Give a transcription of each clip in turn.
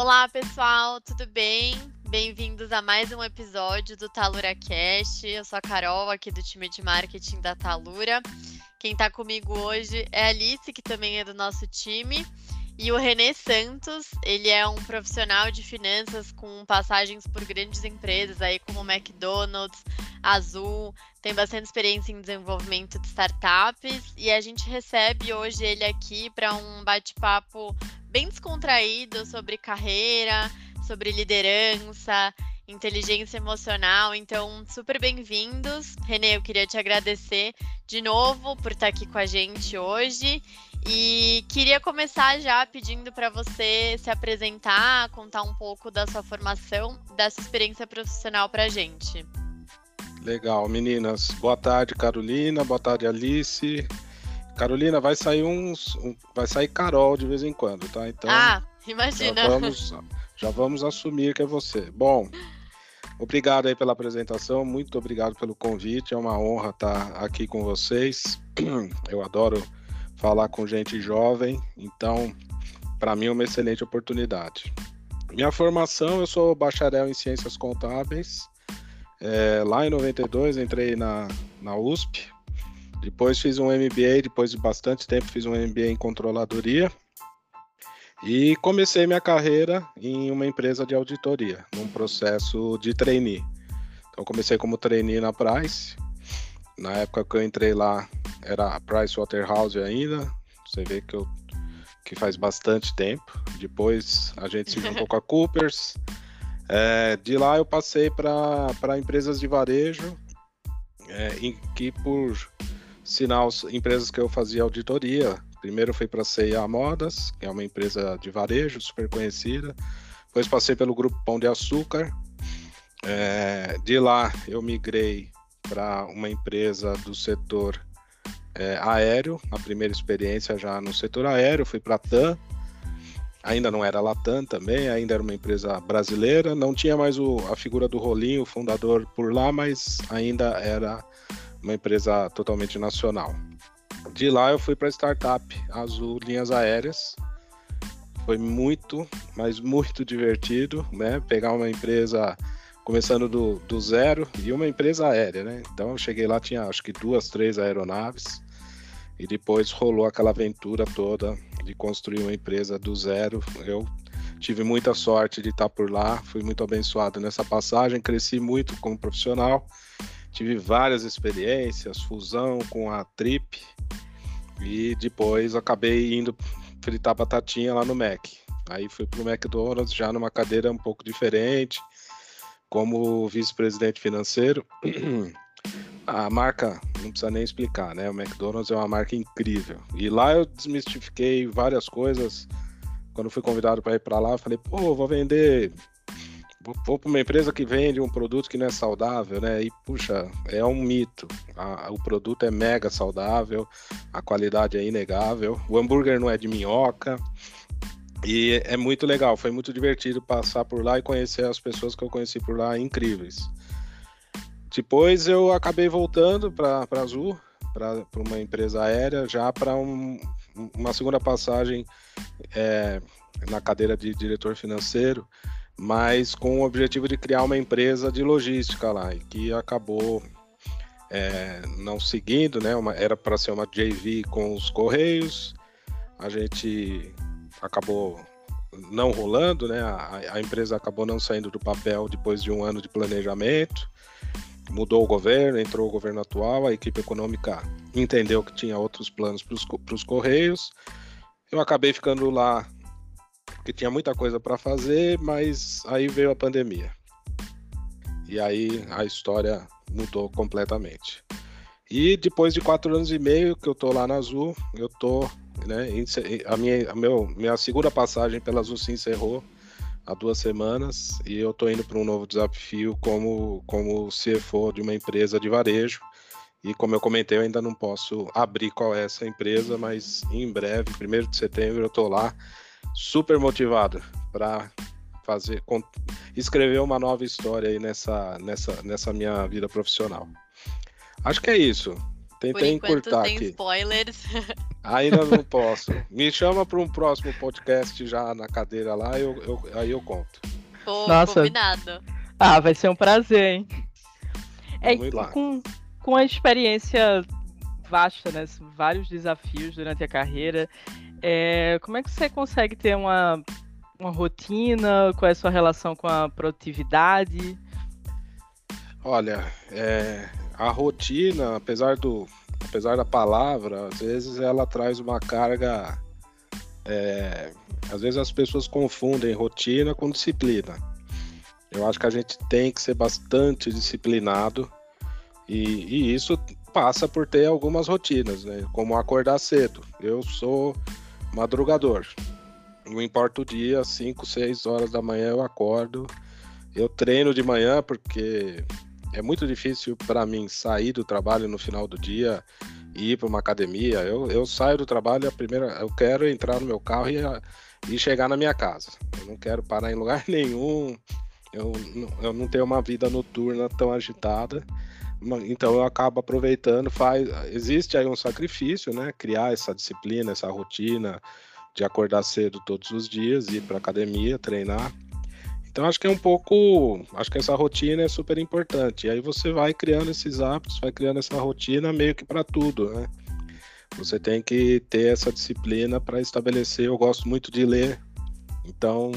Olá, pessoal, tudo bem? Bem-vindos a mais um episódio do Talura Cast. Eu sou a Carol, aqui do time de marketing da Talura. Quem está comigo hoje é a Alice, que também é do nosso time. E o Renê Santos, ele é um profissional de finanças com passagens por grandes empresas aí como McDonald's, Azul, tem bastante experiência em desenvolvimento de startups e a gente recebe hoje ele aqui para um bate-papo bem descontraído sobre carreira, sobre liderança, inteligência emocional. Então, super bem-vindos. Renê, eu queria te agradecer de novo por estar aqui com a gente hoje. E queria começar já pedindo para você se apresentar, contar um pouco da sua formação, dessa experiência profissional para a gente. Legal, meninas. Boa tarde, Carolina. Boa tarde, Alice. Carolina, vai sair uns, um, vai sair Carol de vez em quando, tá? Então. Ah, imagina. Já vamos, já vamos assumir que é você. Bom, obrigado aí pela apresentação. Muito obrigado pelo convite. É uma honra estar aqui com vocês. Eu adoro falar com gente jovem, então para mim é uma excelente oportunidade. Minha formação, eu sou bacharel em ciências contábeis. É, lá em 92 entrei na, na USP. Depois fiz um MBA, depois de bastante tempo fiz um MBA em controladoria. E comecei minha carreira em uma empresa de auditoria, num processo de trainee. Então comecei como trainee na Price. Na época que eu entrei lá, era a Price Waterhouse ainda. Você vê que eu que faz bastante tempo. Depois a gente se juntou com a Coopers. É, de lá eu passei para empresas de varejo, é, em que por sinal empresas que eu fazia auditoria. Primeiro fui para a CIA Modas, que é uma empresa de varejo super conhecida. Depois passei pelo grupo Pão de Açúcar. É, de lá eu migrei para uma empresa do setor é, aéreo, a primeira experiência já no setor aéreo, fui para a TAM, ainda não era Latam também, ainda era uma empresa brasileira, não tinha mais o, a figura do Rolinho, o fundador por lá, mas ainda era uma empresa totalmente nacional. De lá eu fui para a startup Azul Linhas Aéreas. Foi muito, mas muito divertido, né? Pegar uma empresa começando do, do zero e uma empresa aérea, né? Então eu cheguei lá, tinha acho que duas, três aeronaves e depois rolou aquela aventura toda de construir uma empresa do zero. Eu tive muita sorte de estar por lá, fui muito abençoado nessa passagem, cresci muito como profissional, tive várias experiências, fusão com a Trip e depois acabei indo fritar batatinha lá no Mac. Aí fui para o McDonald's já numa cadeira um pouco diferente, como vice-presidente financeiro. A marca, não precisa nem explicar, né? O McDonald's é uma marca incrível. E lá eu desmistifiquei várias coisas. Quando fui convidado para ir para lá, falei, pô, vou vender. Vou, para uma empresa que vende um produto que não é saudável, né? E, puxa, é um mito. A, o produto é mega saudável, a qualidade é inegável. O hambúrguer não é de minhoca. E é muito legal, foi muito divertido passar por lá e conhecer as pessoas que eu conheci por lá, incríveis. Depois eu acabei voltando para Azul, para uma empresa aérea, já para um, uma segunda passagem é, na cadeira de diretor financeiro, mas com o objetivo de criar uma empresa de logística lá, e que acabou é, não seguindo, né? Uma, era para ser uma JV com os Correios, a gente acabou não rolando, né? A, a, empresa acabou não saindo do papel depois de um ano de planejamento. Mudou o governo, entrou o governo atual, a equipe econômica entendeu que tinha outros planos para os Correios. Eu acabei ficando lá porque tinha muita coisa para fazer, mas aí veio a pandemia. E aí a história mudou completamente. E depois de quatro anos e meio que eu tô lá na Azul, eu tô né? A minha, a meu, minha segunda passagem pela Azul se encerrou há duas semanas e eu estou indo para um novo desafio como, como CFO de uma empresa de varejo. E como eu comentei, eu ainda não posso abrir qual é essa empresa, mas em breve, primeiro de setembro, eu estou lá super motivado para fazer escrever uma nova história aí nessa, nessa, nessa minha vida profissional. Acho que é isso. Tentei Por encurtar aqui. spoilers. Ainda não posso. Me chama para um próximo podcast já na cadeira lá, eu, eu- aí eu conto. Pô, Nossa. combinado. Ah, vai ser um prazer, hein? É, com, com a experiência vasta, né? Vários desafios durante a carreira. É, como é que você consegue ter uma, uma rotina? Qual é a sua relação com a produtividade? Olha, é, a rotina, apesar do, apesar da palavra, às vezes ela traz uma carga. é, às vezes as pessoas confundem rotina com disciplina. Eu acho que a gente tem que ser bastante disciplinado e, e isso passa por ter algumas rotinas, né? Como acordar cedo. Eu sou madrugador. Não importa o dia, 5, 6 horas da manhã eu acordo. Eu treino de manhã porque é muito difícil para mim sair do trabalho no final do dia e ir para uma academia. Eu, eu saio do trabalho, a primeira, eu quero entrar no meu carro e, e chegar na minha casa. Eu não quero parar em lugar nenhum. Eu, eu não tenho uma vida noturna tão agitada. Então eu acabo aproveitando, faz, existe aí um sacrifício, né? Criar essa disciplina, essa rotina de acordar cedo todos os dias, ir para academia, treinar. Então acho que é um pouco, acho que essa rotina é super importante. E aí você vai criando esses hábitos, vai criando essa rotina meio que para tudo, né? Você tem que ter essa disciplina para estabelecer. Eu gosto muito de ler, então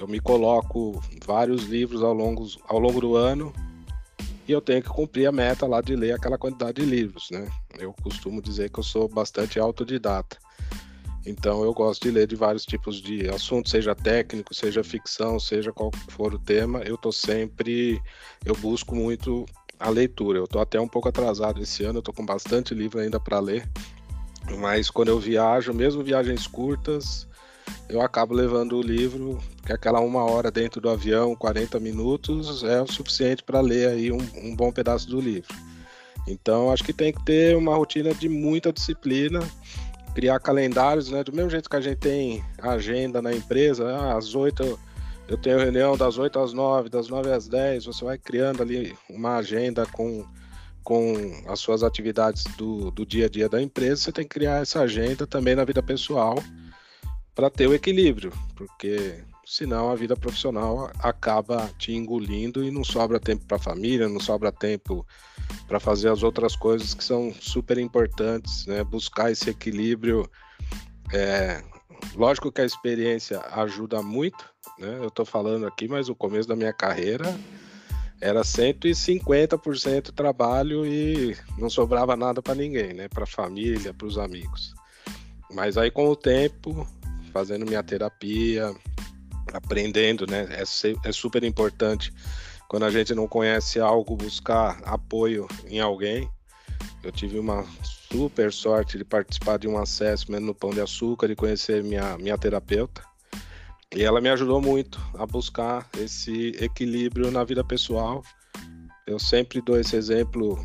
eu me coloco vários livros ao longo, ao longo do ano e eu tenho que cumprir a meta lá de ler aquela quantidade de livros, né? Eu costumo dizer que eu sou bastante autodidata. Então eu gosto de ler de vários tipos de assuntos, seja técnico, seja ficção, seja qual for o tema, eu tô sempre, eu busco muito a leitura. Eu tô até um pouco atrasado esse ano, eu tô com bastante livro ainda para ler. Mas quando eu viajo, mesmo viagens curtas, eu acabo levando o livro, porque aquela uma hora dentro do avião, 40 minutos, é o suficiente para ler aí um, um bom pedaço do livro. Então, acho que tem que ter uma rotina de muita disciplina, criar calendários, né? Do mesmo jeito que a gente tem agenda na empresa, ah, às 8 eu tenho reunião das 8 às 9, das 9 às 10, você vai criando ali uma agenda com, com as suas atividades do, do dia a dia da empresa, você tem que criar essa agenda também na vida pessoal para ter o equilíbrio, porque senão a vida profissional acaba te engolindo e não sobra tempo para a família, não sobra tempo para fazer as outras coisas que são super importantes, né? Buscar esse equilíbrio. É... Lógico que a experiência ajuda muito, né? Eu estou falando aqui, mas o começo da minha carreira era 150% trabalho e não sobrava nada para ninguém, né? Para a família, para os amigos. Mas aí com o tempo, fazendo minha terapia, aprendendo, né? É, é super importante quando a gente não conhece algo, buscar apoio em alguém. Eu tive uma super sorte de participar de um assessment no Pão de Açúcar e conhecer minha, minha terapeuta. E ela me ajudou muito a buscar esse equilíbrio na vida pessoal. Eu sempre dou esse exemplo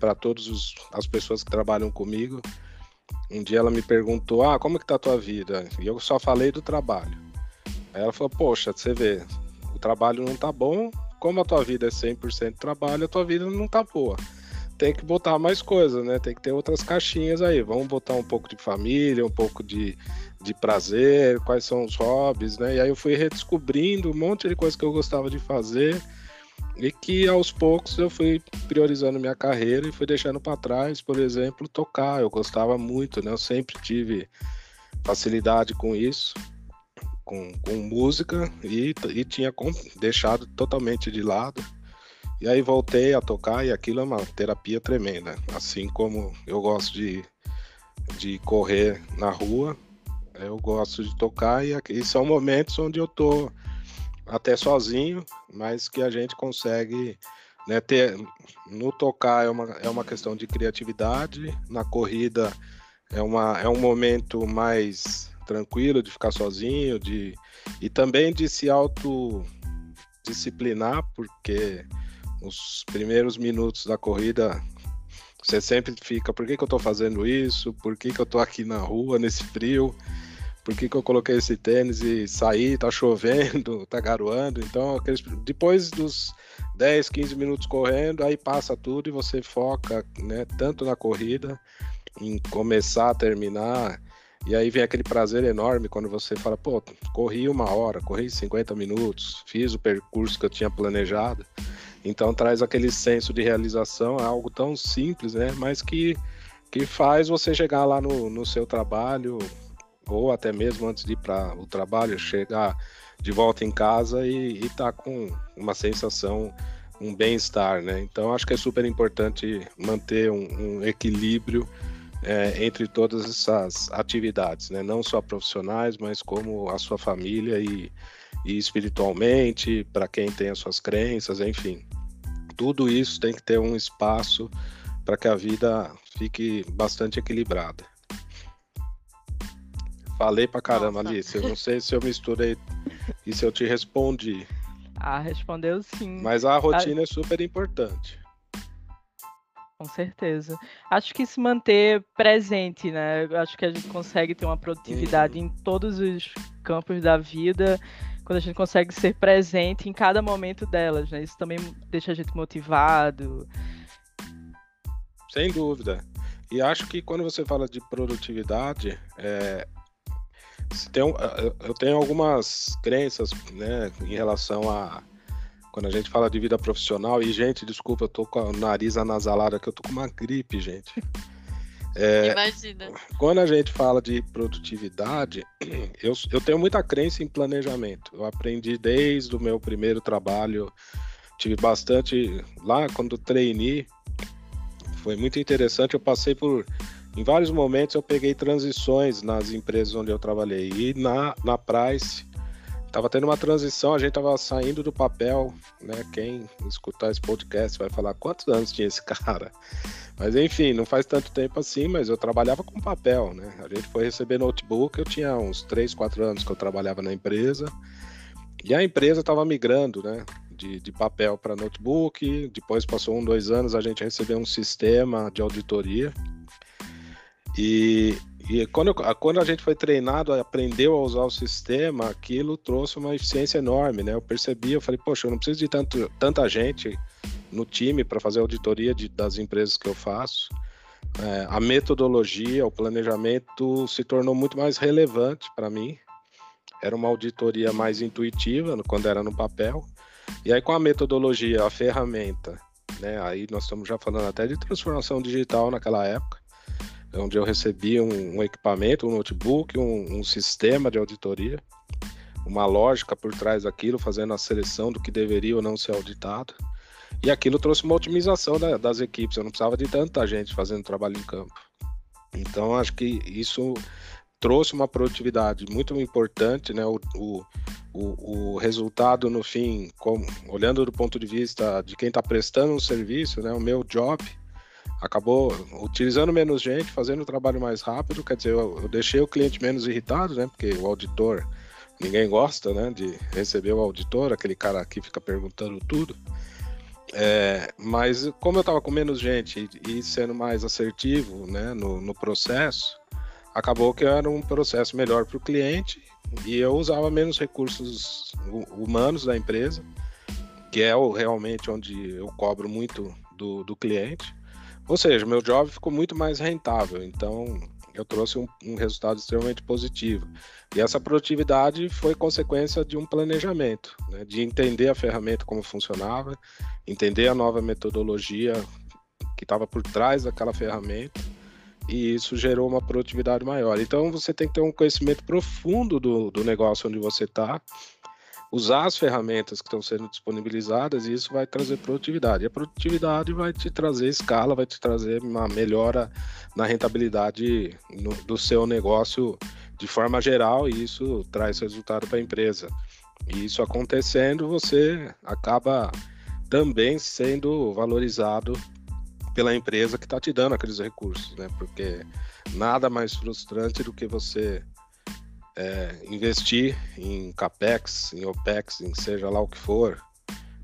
para todas as pessoas que trabalham comigo. Um dia ela me perguntou: "Ah, como que tá a tua vida?" E eu só falei do trabalho. Aí ela falou: "Poxa, você vê, o trabalho não tá bom, como a tua vida é 100% trabalho, a tua vida não tá boa. Tem que botar mais coisas, né? Tem que ter outras caixinhas aí. Vamos botar um pouco de família, um pouco de, de prazer, quais são os hobbies, né? E aí eu fui redescobrindo um monte de coisa que eu gostava de fazer e que aos poucos eu fui priorizando minha carreira e fui deixando para trás, por exemplo, tocar. Eu gostava muito, né? Eu sempre tive facilidade com isso com, com música e, e tinha deixado totalmente de lado. E aí voltei a tocar e aquilo é uma terapia tremenda. Assim como eu gosto de, de correr na rua, eu gosto de tocar e, e são momentos onde eu tô até sozinho, mas que a gente consegue né, ter no tocar é uma, é uma questão de criatividade, na corrida é, uma, é um momento mais tranquilo de ficar sozinho, de e também de se autodisciplinar, porque os primeiros minutos da corrida você sempre fica, por que, que eu tô fazendo isso? Por que, que eu tô aqui na rua nesse frio? Por que, que eu coloquei esse tênis e saí, tá chovendo, tá garoando. Então, aqueles, depois dos 10, 15 minutos correndo, aí passa tudo e você foca, né, tanto na corrida, em começar, terminar. E aí vem aquele prazer enorme quando você fala, pô, corri uma hora, corri 50 minutos, fiz o percurso que eu tinha planejado. Então traz aquele senso de realização, é algo tão simples, né? Mas que, que faz você chegar lá no, no seu trabalho, ou até mesmo antes de ir para o trabalho, chegar de volta em casa e estar tá com uma sensação, um bem-estar, né? Então acho que é super importante manter um, um equilíbrio é, entre todas essas atividades, né? Não só profissionais, mas como a sua família e, e espiritualmente, para quem tem as suas crenças, enfim. Tudo isso tem que ter um espaço para que a vida fique bastante equilibrada. Falei pra caramba, Nossa. Alice. Eu não sei se eu misturei e se eu te respondi. Ah, respondeu sim. Mas a rotina ah, é super importante. Com certeza. Acho que se manter presente, né? Acho que a gente consegue ter uma produtividade uhum. em todos os campos da vida quando a gente consegue ser presente em cada momento delas, né? Isso também deixa a gente motivado. Sem dúvida. E acho que quando você fala de produtividade, é, tem, eu tenho algumas crenças né, em relação a quando a gente fala de vida profissional. E, gente, desculpa, eu tô com o nariz anasalado aqui, eu tô com uma gripe, gente. É, Imagina. Quando a gente fala de produtividade, eu, eu tenho muita crença em planejamento. Eu aprendi desde o meu primeiro trabalho, tive bastante. Lá, quando treinei, foi muito interessante. Eu passei por. Em vários momentos eu peguei transições nas empresas onde eu trabalhei. E na, na Price, Tava tendo uma transição, a gente tava saindo do papel, né? Quem escutar esse podcast vai falar quantos anos tinha esse cara. Mas enfim, não faz tanto tempo assim, mas eu trabalhava com papel, né? A gente foi receber notebook, eu tinha uns 3, 4 anos que eu trabalhava na empresa. E a empresa estava migrando, né? De, de papel para notebook. Depois passou um, dois anos, a gente recebeu um sistema de auditoria. E, e quando, quando a gente foi treinado, aprendeu a usar o sistema, aquilo trouxe uma eficiência enorme, né? Eu percebi, eu falei, poxa, eu não preciso de tanto, tanta gente no time para fazer auditoria de, das empresas que eu faço. É, a metodologia, o planejamento se tornou muito mais relevante para mim. Era uma auditoria mais intuitiva quando era no papel. E aí, com a metodologia, a ferramenta, né? Aí nós estamos já falando até de transformação digital naquela época onde eu recebi um, um equipamento, um notebook, um, um, sistema de auditoria, uma lógica por trás daquilo, fazendo a seleção do que deveria ou não ser auditado. E aquilo trouxe uma otimização da, das equipes, eu não precisava de tanta gente fazendo trabalho em campo. Então, acho que isso trouxe uma produtividade muito importante, né? O, o, o, o resultado, no fim, como, olhando do ponto de vista de quem está prestando um serviço, né? O meu job acabou utilizando menos gente, fazendo o trabalho mais rápido, quer dizer, eu, eu, deixei o cliente menos irritado, né? Porque o auditor, ninguém gosta, né? De receber o auditor, aquele cara que fica perguntando tudo. É, mas como eu estava com menos gente e, sendo mais assertivo, né? No, no processo, acabou que era um processo melhor para o cliente e eu usava menos recursos humanos da empresa, que é o, realmente onde eu cobro muito do, do cliente ou seja, meu job ficou muito mais rentável, então eu trouxe um, um, resultado extremamente positivo. E essa produtividade foi consequência de um planejamento, né, de entender a ferramenta como funcionava, entender a nova metodologia que estava por trás daquela ferramenta, e isso gerou uma produtividade maior. Então você tem que ter um conhecimento profundo do, do negócio onde você está usar as ferramentas que estão sendo disponibilizadas e isso vai trazer produtividade. E a produtividade vai te trazer escala, vai te trazer uma melhora na rentabilidade no, do seu negócio de forma geral e isso traz resultado para a empresa. E isso acontecendo, você acaba também sendo valorizado pela empresa que está te dando aqueles recursos, né? Porque nada mais frustrante do que você é, investir em capex, em opex, em seja lá o que for,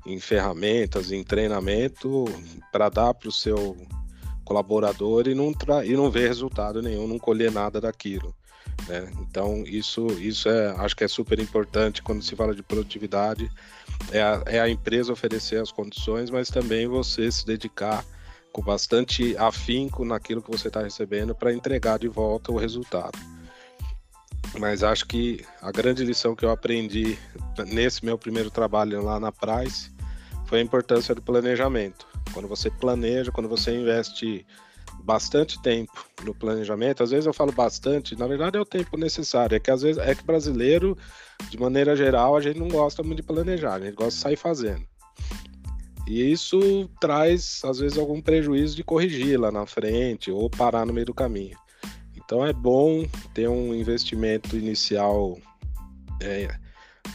em ferramentas, em treinamento, para dar para o seu colaborador e não, tra e não ver resultado nenhum, não colher nada daquilo. Né? Então, isso, isso é, acho que é super importante quando se fala de produtividade, é a, é a empresa oferecer as condições, mas também você se dedicar com bastante afinco naquilo que você está recebendo para entregar de volta o resultado. Mas acho que a grande lição que eu aprendi nesse meu primeiro trabalho lá na Price foi a importância do planejamento. Quando você planeja, quando você investe bastante tempo no planejamento, às vezes eu falo bastante, na verdade é o tempo necessário, é que às vezes é que brasileiro, de maneira geral, a gente não gosta muito de planejar, a gente gosta de sair fazendo. E isso traz, às vezes, algum prejuízo de corrigir lá na frente ou parar no meio do caminho. Então é bom ter um investimento inicial é,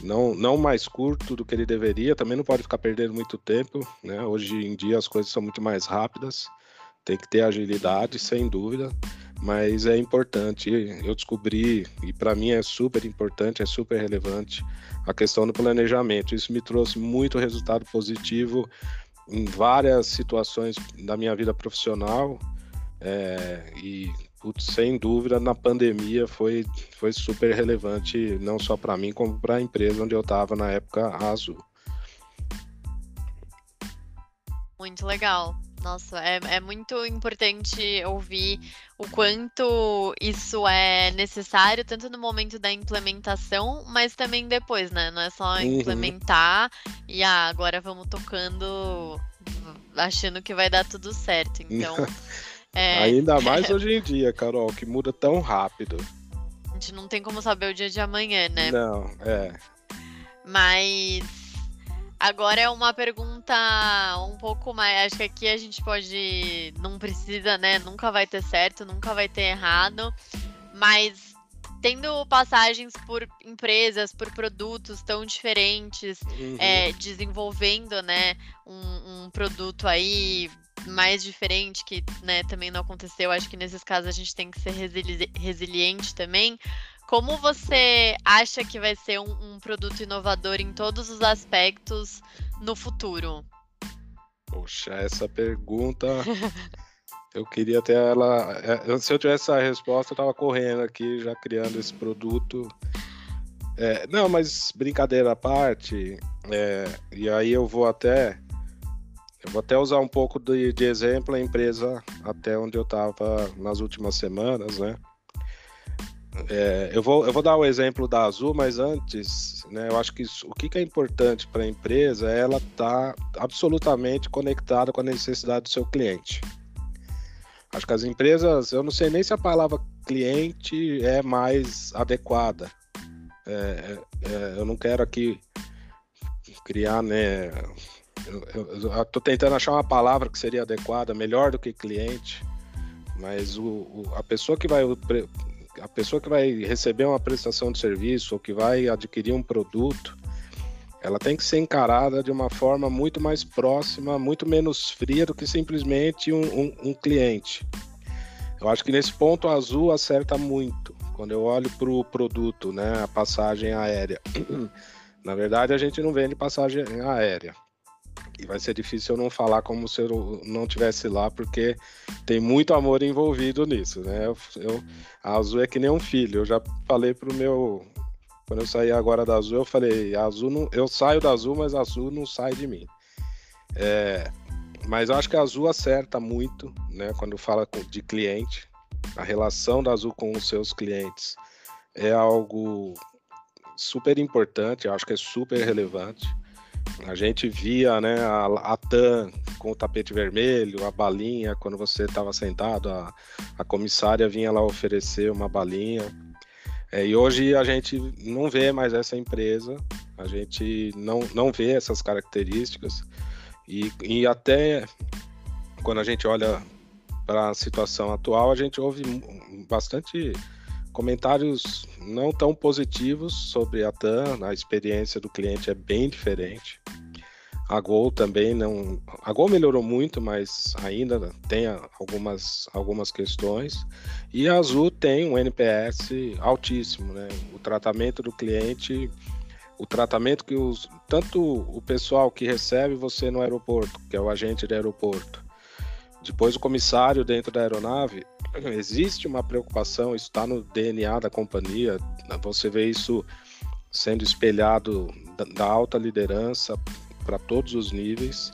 não, não mais curto do que ele deveria, também não pode ficar perdendo muito tempo, né? Hoje em dia as coisas são muito mais rápidas, tem que ter agilidade, sem dúvida, mas é importante. Eu descobri, e para mim é super importante, é super relevante, a questão do planejamento. Isso me trouxe muito resultado positivo em várias situações da minha vida profissional. É, e putz, sem dúvida na pandemia foi, foi super relevante não só para mim como para a empresa onde eu estava na época a Azul. Muito legal. Nossa, é, é muito importante ouvir o quanto isso é necessário, tanto no momento da implementação, mas também depois, né? Não é só uhum. implementar e ah, agora vamos tocando achando que vai dar tudo certo. Então. é... Ainda mais hoje em dia, Carol, que muda tão rápido. A gente não tem como saber o dia de amanhã, né? Não, é. Mas Agora é uma pergunta um pouco mais. Acho que aqui a gente pode. Não precisa, né? Nunca vai ter certo, nunca vai ter errado. Mas tendo passagens por empresas, por produtos tão diferentes, uhum. é, desenvolvendo, né, um, um, produto aí mais diferente que, né, também não aconteceu. Acho que nesses casos a gente tem que ser resili resiliente também. Como você acha que vai ser um, um produto inovador em todos os aspectos no futuro? Poxa, essa pergunta. eu queria ter ela. É, se eu tivesse essa resposta, eu estava correndo aqui, já criando esse produto. É, não, mas brincadeira à parte, é, e aí eu vou até. Eu vou até usar um pouco de, de exemplo a empresa até onde eu estava nas últimas semanas, né? É, eu, vou, eu vou dar o exemplo da Azul, mas antes, né, eu acho que isso, o que, que é importante para a empresa é ela estar tá absolutamente conectada com a necessidade do seu cliente. Acho que as empresas, eu não sei nem se a palavra cliente é mais adequada. É, é, é eu não quero aqui criar, né? Eu estou tentando achar uma palavra que seria adequada, melhor do que cliente, mas o, o a pessoa que vai a pessoa que vai receber uma prestação de serviço ou que vai adquirir um produto, ela tem que ser encarada de uma forma muito mais próxima, muito menos fria do que simplesmente um, um, um cliente. Eu acho que nesse ponto a Azul acerta muito quando eu olho para o produto, né, a passagem aérea. Na verdade, a gente não vende passagem aérea. E vai ser difícil eu não falar como se eu não tivesse lá, porque tem muito amor envolvido nisso, né? Eu, eu, a Azul é que nem um filho. Eu já falei pro meu. Quando eu saí agora da Azul, eu falei: Azul não, eu saio da Azul, mas a Azul não sai de mim. É, mas eu acho que a Azul acerta muito, né? Quando fala de cliente. A relação da Azul com os seus clientes é algo super importante, eu acho que é super relevante. A gente via né, a, a TAM com o tapete vermelho, a balinha, quando você estava sentado, a, a comissária vinha lá oferecer uma balinha. É, e hoje a gente não vê mais essa empresa, a gente não, não vê essas características. E, e até quando a gente olha para a situação atual, a gente ouve bastante comentários não tão positivos sobre a TAM, a experiência do cliente é bem diferente. A Gol também não. A Gol melhorou muito, mas ainda tem algumas, algumas questões. E a Azul tem um NPS altíssimo, né? O tratamento do cliente, o tratamento que os. Tanto o pessoal que recebe você no aeroporto, que é o agente do aeroporto, Depois, o comissário dentro da aeronave, existe uma preocupação, isso está no DNA da companhia, você vê isso sendo espelhado da, alta liderança para todos os níveis.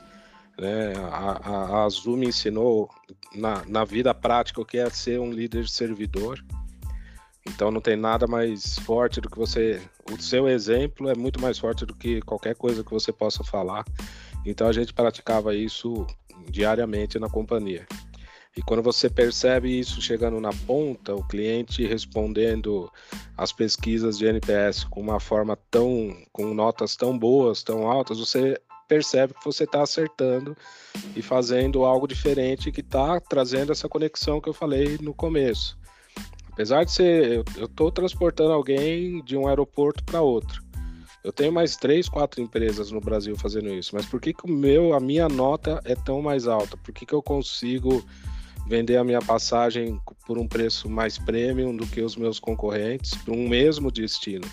Né? A, a, a, Azul me ensinou na, na vida prática o que é ser um líder servidor. Então não tem nada mais forte do que você. O seu exemplo é muito mais forte do que qualquer coisa que você possa falar. Então a gente praticava isso diariamente na companhia. E quando você percebe isso chegando na ponta, o cliente respondendo às pesquisas de NPS com uma forma tão, com notas tão boas, tão altas, você percebe que você está acertando e fazendo algo diferente que está trazendo essa conexão que eu falei no começo. Apesar de ser, eu estou transportando alguém de um aeroporto para outro. Eu tenho mais três, quatro empresas no Brasil fazendo isso, mas por que, que o meu, a minha nota é tão mais alta? Por que, que eu consigo vender a minha passagem por um preço mais premium do que os meus concorrentes para um mesmo destino.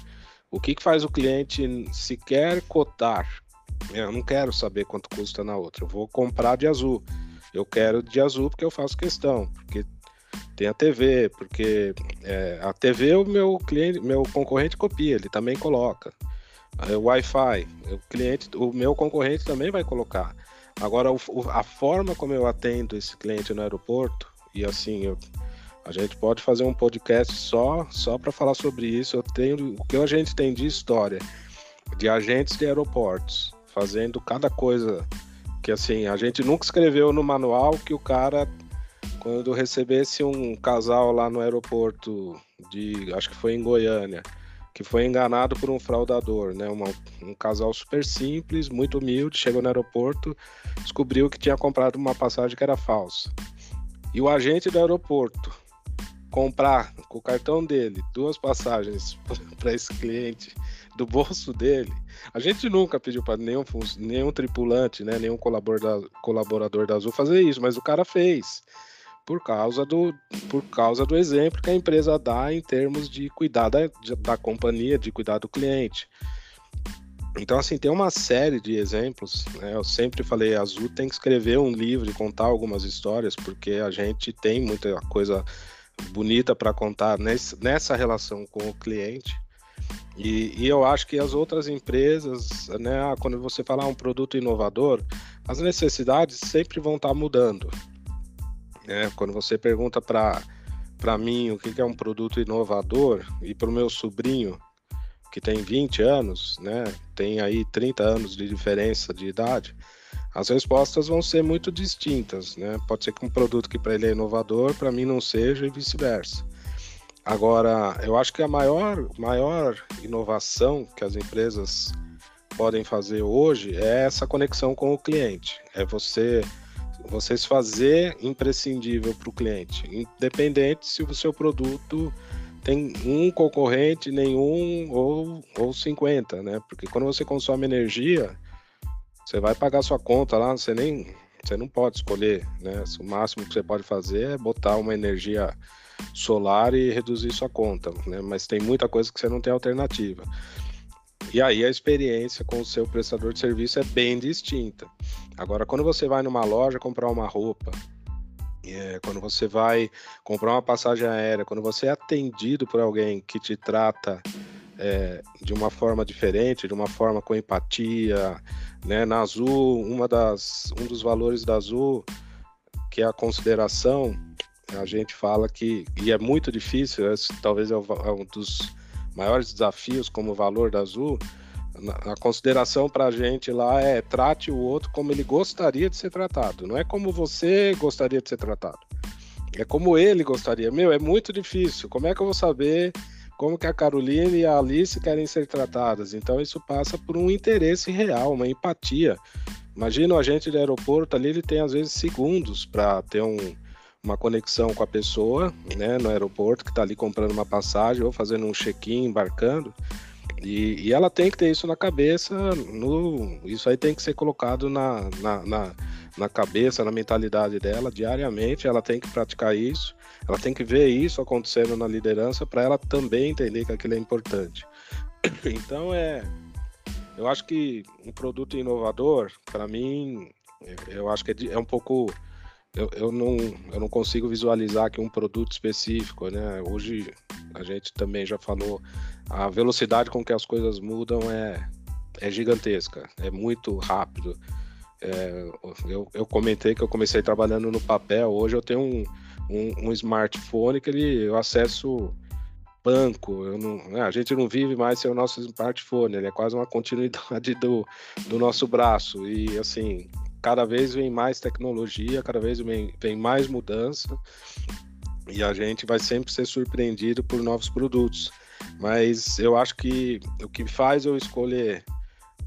O que, que faz o cliente sequer cotar? Eu não quero saber quanto custa na outra. Eu vou comprar de azul. Eu quero de azul porque eu faço questão, porque tem a TV, porque é, a TV o meu cliente, meu concorrente copia, ele também coloca. O Wi-Fi, o cliente, o meu concorrente também vai colocar. Agora, o, a forma como eu atendo esse cliente no aeroporto, e assim, eu, a gente pode fazer um podcast só, só para falar sobre isso. Eu tenho o que a gente tem de história de agentes de aeroportos, fazendo cada coisa que assim, a gente nunca escreveu no manual que o cara quando recebesse um casal lá no aeroporto de, acho que foi em Goiânia, que foi enganado por um fraudador, né? Uma, um casal super simples, muito humilde, chegou no aeroporto, descobriu que tinha comprado uma passagem que era falsa. E o agente do aeroporto comprar com o cartão dele duas passagens para esse cliente do bolso dele, a gente nunca pediu para nenhum, nenhum tripulante, né, nenhum colaborador, colaborador da Azul fazer isso, mas o cara fez por causa do, por causa do exemplo que a empresa dá em termos de cuidar da, da companhia, de cuidar do cliente. Então, assim, tem uma série de exemplos. Né? Eu sempre falei, Azul tem que escrever um livro e contar algumas histórias, porque a gente tem muita coisa bonita para contar nesse, nessa relação com o cliente. E, e, eu acho que as outras empresas, né, quando você falar um produto inovador, as necessidades sempre vão estar tá mudando. Né? Quando você pergunta para mim o que é um produto inovador e para o meu sobrinho, que tem 20 anos, né, tem aí 30 anos de diferença de idade, as respostas vão ser muito distintas. Né? Pode ser que um produto que para ele é inovador, para mim não seja e vice-versa. Agora, eu acho que a maior, maior inovação que as empresas podem fazer hoje é essa conexão com o cliente. É você vocês fazer imprescindível para o cliente, independente se o seu produto tem um concorrente, nenhum ou, ou 50, né? Porque quando você consome energia, você vai pagar sua conta lá, você nem você não pode escolher, né? O máximo que você pode fazer é botar uma energia solar e reduzir sua conta, né? Mas tem muita coisa que você não tem alternativa. E aí a experiência com o seu prestador de serviço é bem distinta. Agora, quando você vai numa loja comprar uma roupa, é, quando você vai comprar uma passagem aérea, quando você é atendido por alguém que te trata é, de uma forma diferente, de uma forma com empatia, né? Na Azul, uma das, um dos valores da Azul, que é a consideração, a gente fala que, e é muito difícil, esse, talvez é, é um dos maiores desafios como valor da Azul, a consideração para a gente lá é trate o outro como ele gostaria de ser tratado. Não é como você gostaria de ser tratado. É como ele gostaria. Meu, é muito difícil. Como é que eu vou saber como que a Carolina e a Alice querem ser tratadas? Então isso passa por um interesse real, uma empatia. Imagina o agente de aeroporto ali, ele tem às vezes segundos para ter um, uma conexão com a pessoa, né, no aeroporto que está ali comprando uma passagem ou fazendo um check-in, embarcando. E, e, ela tem que ter isso na cabeça, no, isso aí tem que ser colocado na, na, na, na cabeça, na mentalidade dela diariamente. Ela tem que praticar isso, ela tem que ver isso acontecendo na liderança para ela também entender que aquilo é importante. Então é, eu acho que um produto inovador, para mim, eu acho que é, é um pouco eu, eu, não, eu não consigo visualizar aqui um produto específico, né? Hoje a gente também já falou, a velocidade com que as coisas mudam é, é gigantesca, é muito rápido. É, eu, eu comentei que eu comecei trabalhando no papel, hoje eu tenho um, um, um smartphone que ele, eu acesso banco, não, né, a gente não vive mais sem o nosso smartphone, ele é quase uma continuidade do, do nosso braço. E assim, cada vez vem mais tecnologia, cada vez vem, vem mais mudança, e a gente vai sempre ser surpreendido por novos produtos. Mas eu acho que o que faz eu escolher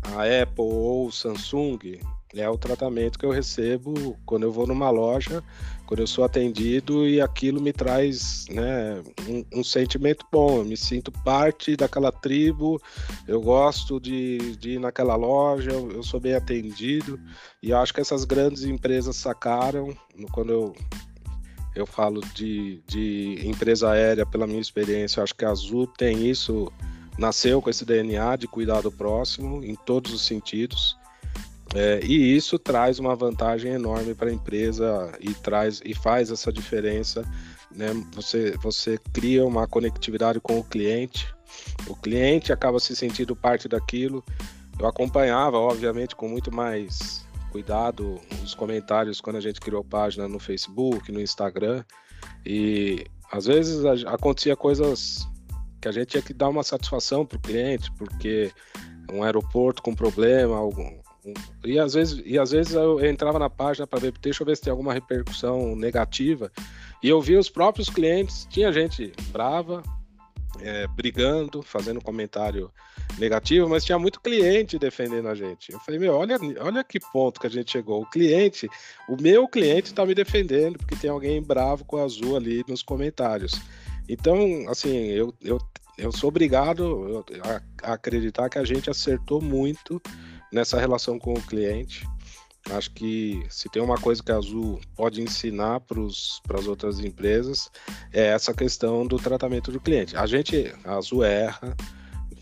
a Apple ou o Samsung é o tratamento que eu recebo quando eu vou numa loja, quando eu sou atendido e aquilo me traz né, um, um, sentimento bom. Eu me sinto parte daquela tribo, eu gosto de, de ir naquela loja, eu, eu sou bem atendido e acho que essas grandes empresas sacaram quando eu eu falo de, de empresa aérea pela minha experiência, acho que a Azul tem isso, nasceu com esse DNA de cuidar do próximo em todos os sentidos. É, e isso traz uma vantagem enorme para a empresa e traz e faz essa diferença. Né? Você, você cria uma conectividade com o cliente, o cliente acaba se sentindo parte daquilo. Eu acompanhava, obviamente, com muito mais cuidado os comentários quando a gente criou página no Facebook, no Instagram, e às vezes acontecia coisas que a gente tinha que dar uma satisfação para o cliente, porque um aeroporto com problema, algum, e às vezes, e às vezes eu entrava na página para ver, deixa eu ver se tem alguma repercussão negativa. E eu via os próprios clientes, tinha gente brava, é, brigando, fazendo comentário negativo, mas tinha muito cliente defendendo a gente. Eu falei, meu, olha, olha que ponto que a gente chegou. O cliente, o meu cliente está me defendendo, porque tem alguém bravo com o azul ali nos comentários. Então, assim, eu, eu, eu sou obrigado a, a acreditar que a gente acertou muito nessa relação com o cliente. Acho que se tem uma coisa que a Azul pode ensinar para as outras empresas é essa questão do tratamento do cliente. A gente, a Azul erra,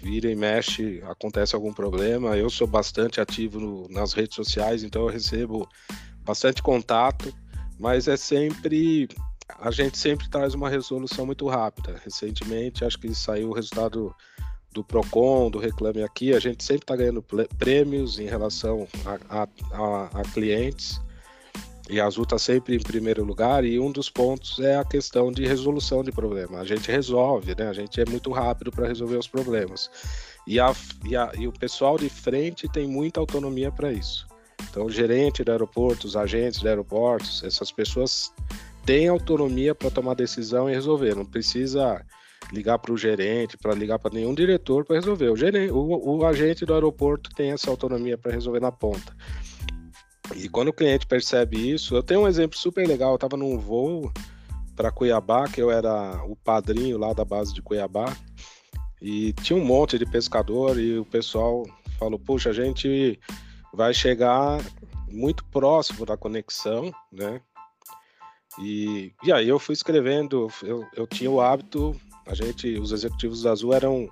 vira e mexe, acontece algum problema. Eu sou bastante ativo no, nas redes sociais, então eu recebo bastante contato, mas é sempre a gente sempre traz uma resolução muito rápida. Recentemente, acho que saiu o resultado do Procon, do Reclame Aqui, a gente sempre está ganhando prêmios em relação a, a, a, clientes. E a Azul está sempre em primeiro lugar, e um dos pontos é a questão de resolução de problema. A gente resolve, né? A gente é muito rápido para resolver os problemas. E, a, e, a, e o pessoal de frente tem muita autonomia para isso. Então, o gerente do aeroporto, os agentes de aeroportos, essas pessoas têm autonomia para tomar decisão e resolver. Não precisa ligar para o gerente, para ligar para nenhum diretor para resolver. O, gerente, o, o agente do aeroporto tem essa autonomia para resolver na ponta. E quando o cliente percebe isso, eu tenho um exemplo super legal. Eu estava num voo para Cuiabá, que eu era o padrinho lá da base de Cuiabá, e tinha um monte de pescador e o pessoal falou: puxa, a gente vai chegar muito próximo da conexão, né? E, e aí eu fui escrevendo, eu, eu tinha o hábito a gente, os executivos da Azul eram,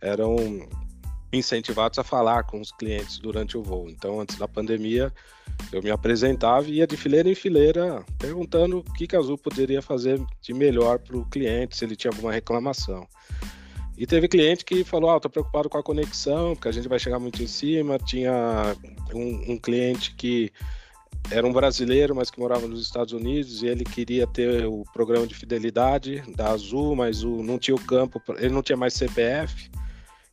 eram incentivados a falar com os clientes durante o voo. Então, antes da pandemia, eu me apresentava e ia de fileira em fileira perguntando o que, que a Azul poderia fazer de melhor para o cliente, se ele tinha alguma reclamação. E teve cliente que falou: Ah, estou preocupado com a conexão, porque a gente vai chegar muito em cima. Tinha um, um cliente que era um brasileiro, mas que morava nos Estados Unidos e ele queria ter o programa de fidelidade da Azul, mas o, não tinha o campo, ele não tinha mais CPF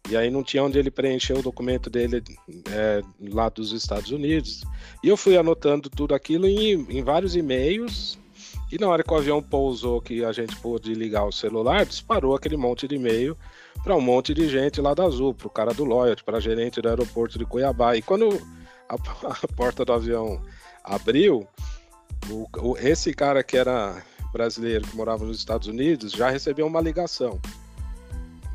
e aí não tinha onde ele preencher o documento dele é, lá dos Estados Unidos. E eu fui anotando tudo aquilo em, em vários e-mails e na hora que o avião pousou, que a gente pôde ligar o celular, disparou aquele monte de e-mail para um monte de gente lá da Azul, para o cara do Loyalty, para gerente do aeroporto de Cuiabá. E quando a, a porta do avião abril, o, o, esse cara que era brasileiro, que morava nos Estados Unidos, já recebeu uma ligação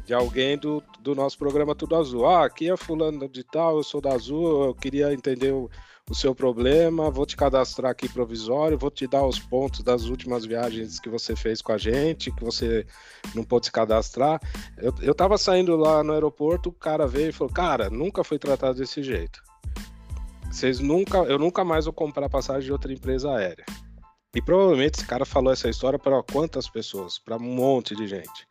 de alguém do, do nosso programa Tudo Azul. Ah, aqui é fulano de tal, eu sou da Azul, eu queria entender o, o seu problema, vou te cadastrar aqui provisório, vou te dar os pontos das últimas viagens que você fez com a gente, que você não pôde se cadastrar. Eu, eu tava saindo lá no aeroporto, o cara veio e falou, cara, nunca foi tratado desse jeito. Vocês nunca, eu nunca mais vou comprar passagem de outra empresa aérea. E provavelmente esse cara falou essa história para quantas pessoas? Para um monte de gente.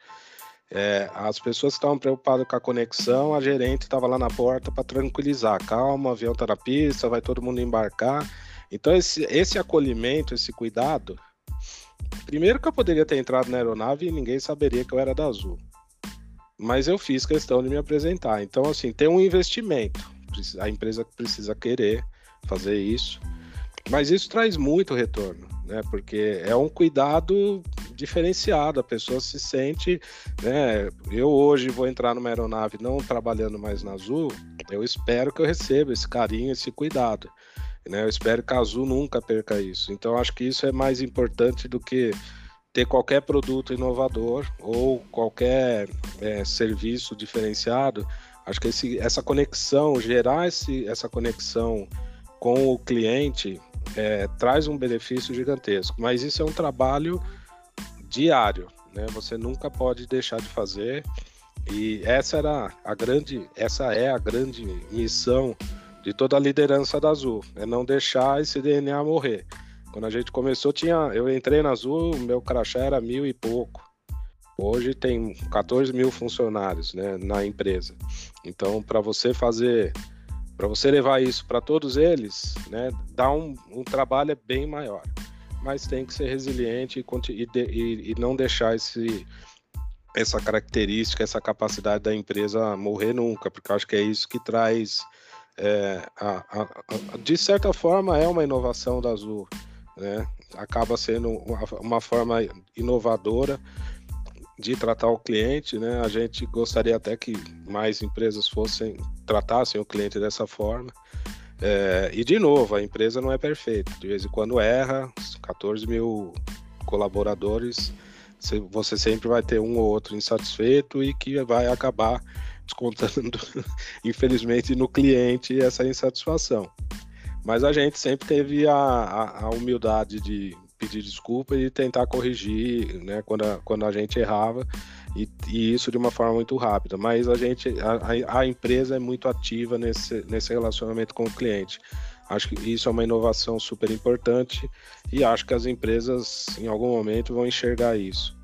É, as pessoas estavam preocupadas com a conexão, a gerente estava lá na porta para tranquilizar. Calma, o avião está na pista, vai todo mundo embarcar. Então, esse, esse acolhimento, esse cuidado, primeiro que eu poderia ter entrado na aeronave e ninguém saberia que eu era da Azul. Mas eu fiz questão de me apresentar. Então, assim, tem um investimento. A empresa precisa querer fazer isso. Mas isso traz muito retorno né? Porque é um cuidado diferenciado, a pessoa se sente, né? Eu hoje vou entrar numa aeronave não trabalhando mais na Azul, eu espero que eu receba esse carinho, esse cuidado. Né? Eu espero que a Azul nunca perca isso. Então acho que isso é mais importante do que ter qualquer produto inovador ou qualquer é, serviço diferenciado. Acho que esse, essa conexão, gerar esse, essa conexão com o cliente é, traz um benefício gigantesco, mas isso é um trabalho diário, né? Você nunca pode deixar de fazer. E essa era a grande, essa é a grande missão de toda a liderança da Azul, é não deixar esse DNA morrer. Quando a gente começou, tinha, eu entrei na Azul, meu crachá era mil e pouco. Hoje tem 14 mil funcionários né, na empresa. Então, para você fazer para você levar isso para todos eles, né, dá um, um trabalho é bem maior. Mas tem que ser resiliente e, e, e não deixar esse, essa característica, essa capacidade da empresa morrer nunca, porque acho que é isso que traz, é, a, a, a, de certa forma, é uma inovação da Azul, né? Acaba sendo uma, uma forma inovadora de tratar o cliente, né? A gente gostaria até que mais empresas fossem tratassem o cliente dessa forma. É, e de novo, a empresa não é perfeita. De vez em quando erra, 14 mil colaboradores, você sempre vai ter um ou outro insatisfeito e que vai acabar descontando, infelizmente, no cliente essa insatisfação. Mas a gente sempre teve a, a, a humildade de pedir desculpa e tentar corrigir, né, quando a, quando a gente errava, e, e isso de uma forma muito rápida. Mas a gente, a, a empresa é muito ativa nesse, nesse relacionamento com o cliente. Acho que isso é uma inovação super importante e acho que as empresas em algum momento vão enxergar isso.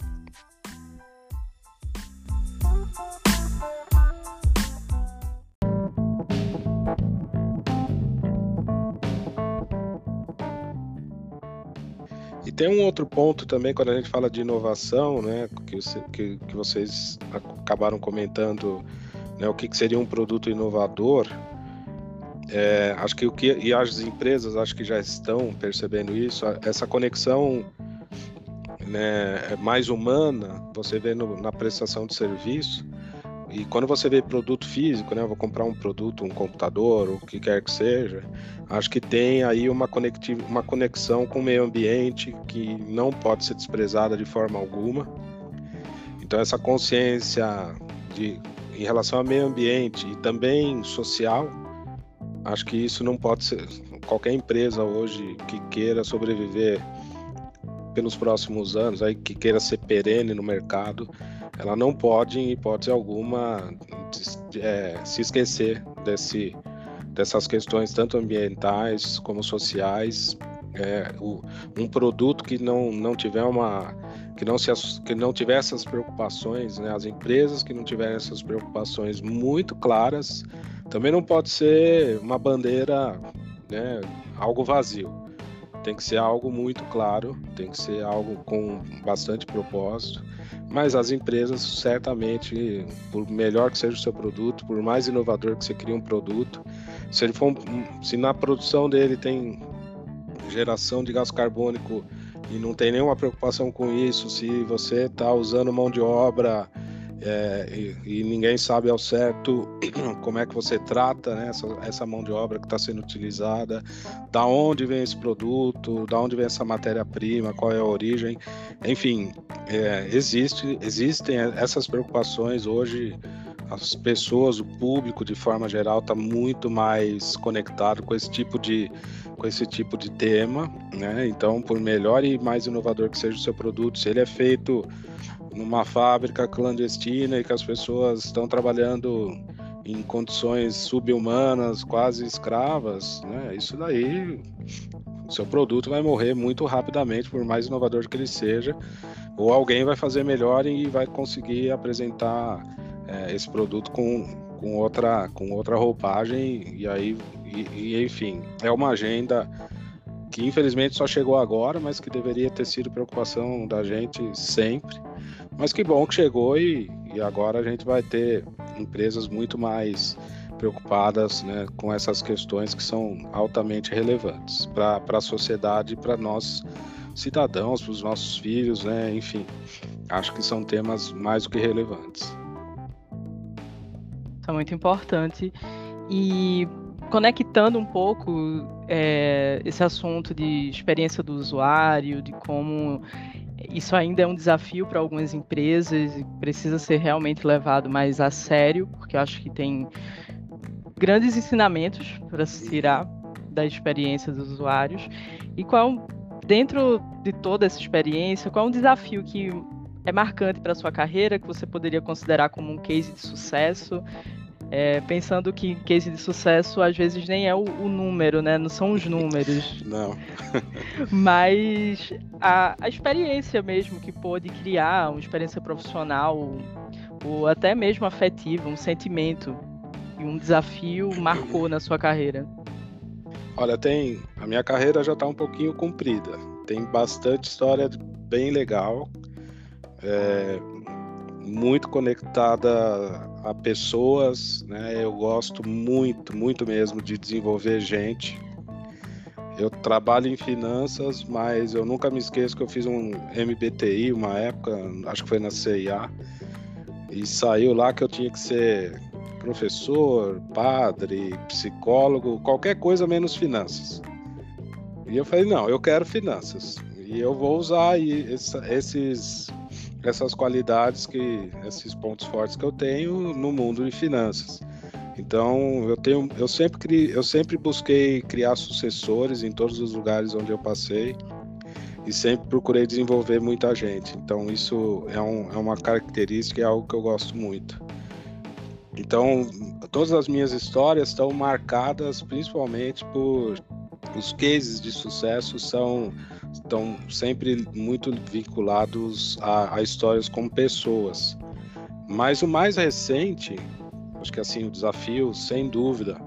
Tem um outro ponto também, quando a gente fala de inovação, né, que, que, que vocês acabaram comentando, né, o que, que seria um produto inovador. É, acho que o que e as empresas acho que já estão percebendo isso, essa conexão né, mais humana, você vê no, na prestação de serviço, e quando você vê produto físico, né, vou comprar um produto, um computador, o que quer que seja, acho que tem aí uma, uma conexão com o meio ambiente que não pode ser desprezada de forma alguma. Então essa consciência de, em relação ao meio ambiente e também social, acho que isso não pode ser qualquer empresa hoje que queira sobreviver pelos próximos anos, aí que queira ser perene no mercado, ela não pode, em hipótese alguma, é, se esquecer desse, dessas questões tanto ambientais como sociais. É, o, um produto que não, não tiver uma que não se que não tiver essas preocupações, né, as empresas que não tiverem essas preocupações muito claras, também não pode ser uma bandeira, né, algo vazio. Tem que ser algo muito claro, tem que ser algo com bastante propósito mas as empresas, certamente, por melhor que seja o seu produto, por mais inovador que você crie um produto, se, ele for, se na produção dele tem geração de gás carbônico e não tem nenhuma preocupação com isso, se você está usando mão de obra é, e, e, ninguém sabe ao certo como é que você trata né, essa, essa, mão de obra que está sendo utilizada, da onde vem esse produto, da onde vem essa matéria-prima, qual é a origem, enfim, é, existe, existem essas preocupações hoje. As pessoas, o público de forma geral está muito mais conectado com esse tipo de com esse tipo de tema, né? Então, por melhor e mais inovador que seja o seu produto, se ele é feito numa fábrica clandestina e que as pessoas estão trabalhando em condições subhumanas, quase escravas, né? Isso daí seu produto vai morrer muito rapidamente, por mais inovador que ele seja, ou alguém vai fazer melhor e vai conseguir apresentar é, esse produto com, com, outra, com outra roupagem, e aí, e, e, enfim, é uma agenda que infelizmente só chegou agora, mas que deveria ter sido preocupação da gente sempre. Mas que bom que chegou e, e agora a gente vai ter empresas muito mais preocupadas né, com essas questões que são altamente relevantes para a sociedade para nós cidadãos, para os nossos filhos, né, enfim. Acho que são temas mais do que relevantes. Isso é muito importante. E conectando um pouco é, esse assunto de experiência do usuário, de como isso ainda é um desafio para algumas empresas e precisa ser realmente levado mais a sério, porque eu acho que tem grandes ensinamentos para se tirar da experiência dos usuários. E qual, dentro de toda essa experiência, qual é um desafio que é marcante para a sua carreira, que você poderia considerar como um case de sucesso? É, pensando que case de sucesso às vezes nem é o, o número, né? Não são os números. Não. Mas a, a experiência mesmo que pôde criar, uma experiência profissional, ou até mesmo afetiva, um sentimento e um desafio marcou na sua carreira. Olha, tem. A minha carreira já está um pouquinho comprida. Tem bastante história bem legal. É, muito conectada a pessoas, né? Eu gosto muito, muito mesmo de desenvolver gente. Eu trabalho em finanças, mas eu nunca me esqueço que eu fiz um MBTI uma época, acho que foi na CIA, e saiu lá que eu tinha que ser professor, padre, psicólogo, qualquer coisa menos finanças. E eu falei, não, eu quero finanças. E eu vou usar esses essas qualidades que esses pontos fortes que eu tenho no mundo de finanças. Então, eu tenho eu sempre cri, eu sempre busquei criar sucessores em todos os lugares onde eu passei e sempre procurei desenvolver muita gente. Então, isso é, um, é uma característica, é algo que eu gosto muito. Então, todas as minhas histórias estão marcadas principalmente por os cases de sucesso são estão sempre muito vinculados a, a histórias com pessoas. Mas o mais recente, acho que assim, o desafio, sem dúvida,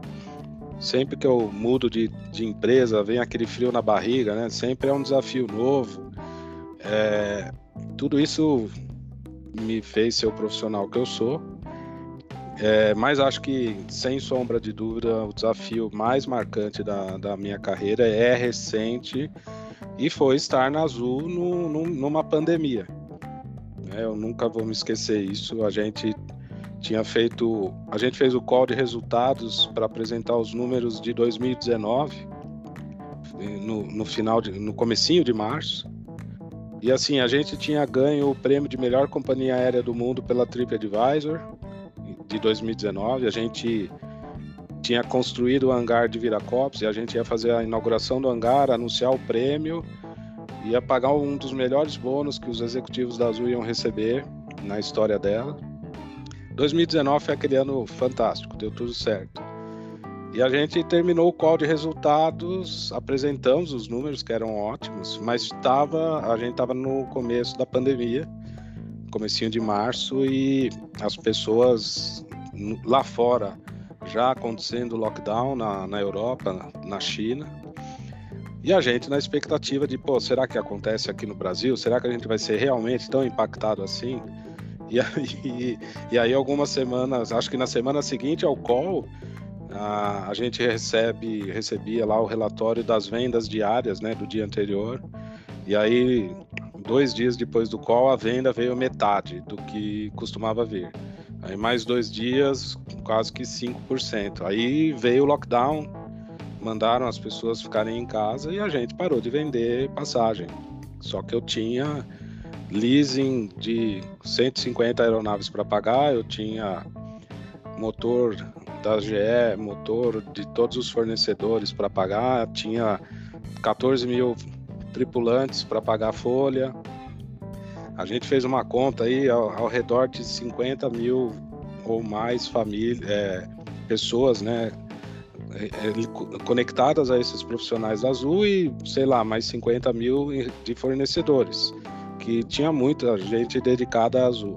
sempre que eu mudo de, de empresa, vem aquele frio na barriga, né? Sempre é um desafio novo. É, tudo isso me fez ser o profissional que eu sou. É, mas acho que, sem sombra de dúvida, o desafio mais marcante da, da minha carreira é recente e foi estar na Azul no, no, numa pandemia. É, eu nunca vou me esquecer isso. A gente tinha feito, a gente fez o call de resultados para apresentar os números de 2019 no, no final, de, no comecinho de março. E assim, a gente tinha ganho o prêmio de melhor companhia aérea do mundo pela TripAdvisor de 2019. A gente tinha construído o hangar de Viracopos e a gente ia fazer a inauguração do hangar, anunciar o prêmio, ia pagar um dos melhores bônus que os executivos da Azul iam receber na história dela. 2019 foi aquele ano fantástico, deu tudo certo. E a gente terminou o call de resultados, apresentamos os números que eram ótimos, mas estava, a gente estava no começo da pandemia, comecinho de março e as pessoas lá fora já acontecendo lockdown na, na Europa, na, na China. E a gente na expectativa de, pô, será que acontece aqui no Brasil? Será que a gente vai ser realmente tão impactado assim? E aí, e aí algumas semanas, acho que na semana seguinte ao call, a, a gente recebe, recebia lá o relatório das vendas diárias, né, do dia anterior. E aí, dois dias depois do call, a venda veio metade do que costumava vir. Aí mais dois dias, quase que 5%. Aí veio o lockdown, mandaram as pessoas ficarem em casa e a gente parou de vender passagem. Só que eu tinha leasing de 150 aeronaves para pagar, eu tinha motor da GE, motor de todos os fornecedores para pagar, tinha 14 mil tripulantes para pagar a folha. A gente fez uma conta aí ao, ao redor de 50 mil ou mais famílias, é, pessoas, né, é, conectadas a esses profissionais da Azul e, sei lá, mais 50 mil de fornecedores, que tinha muita gente dedicada à Azul.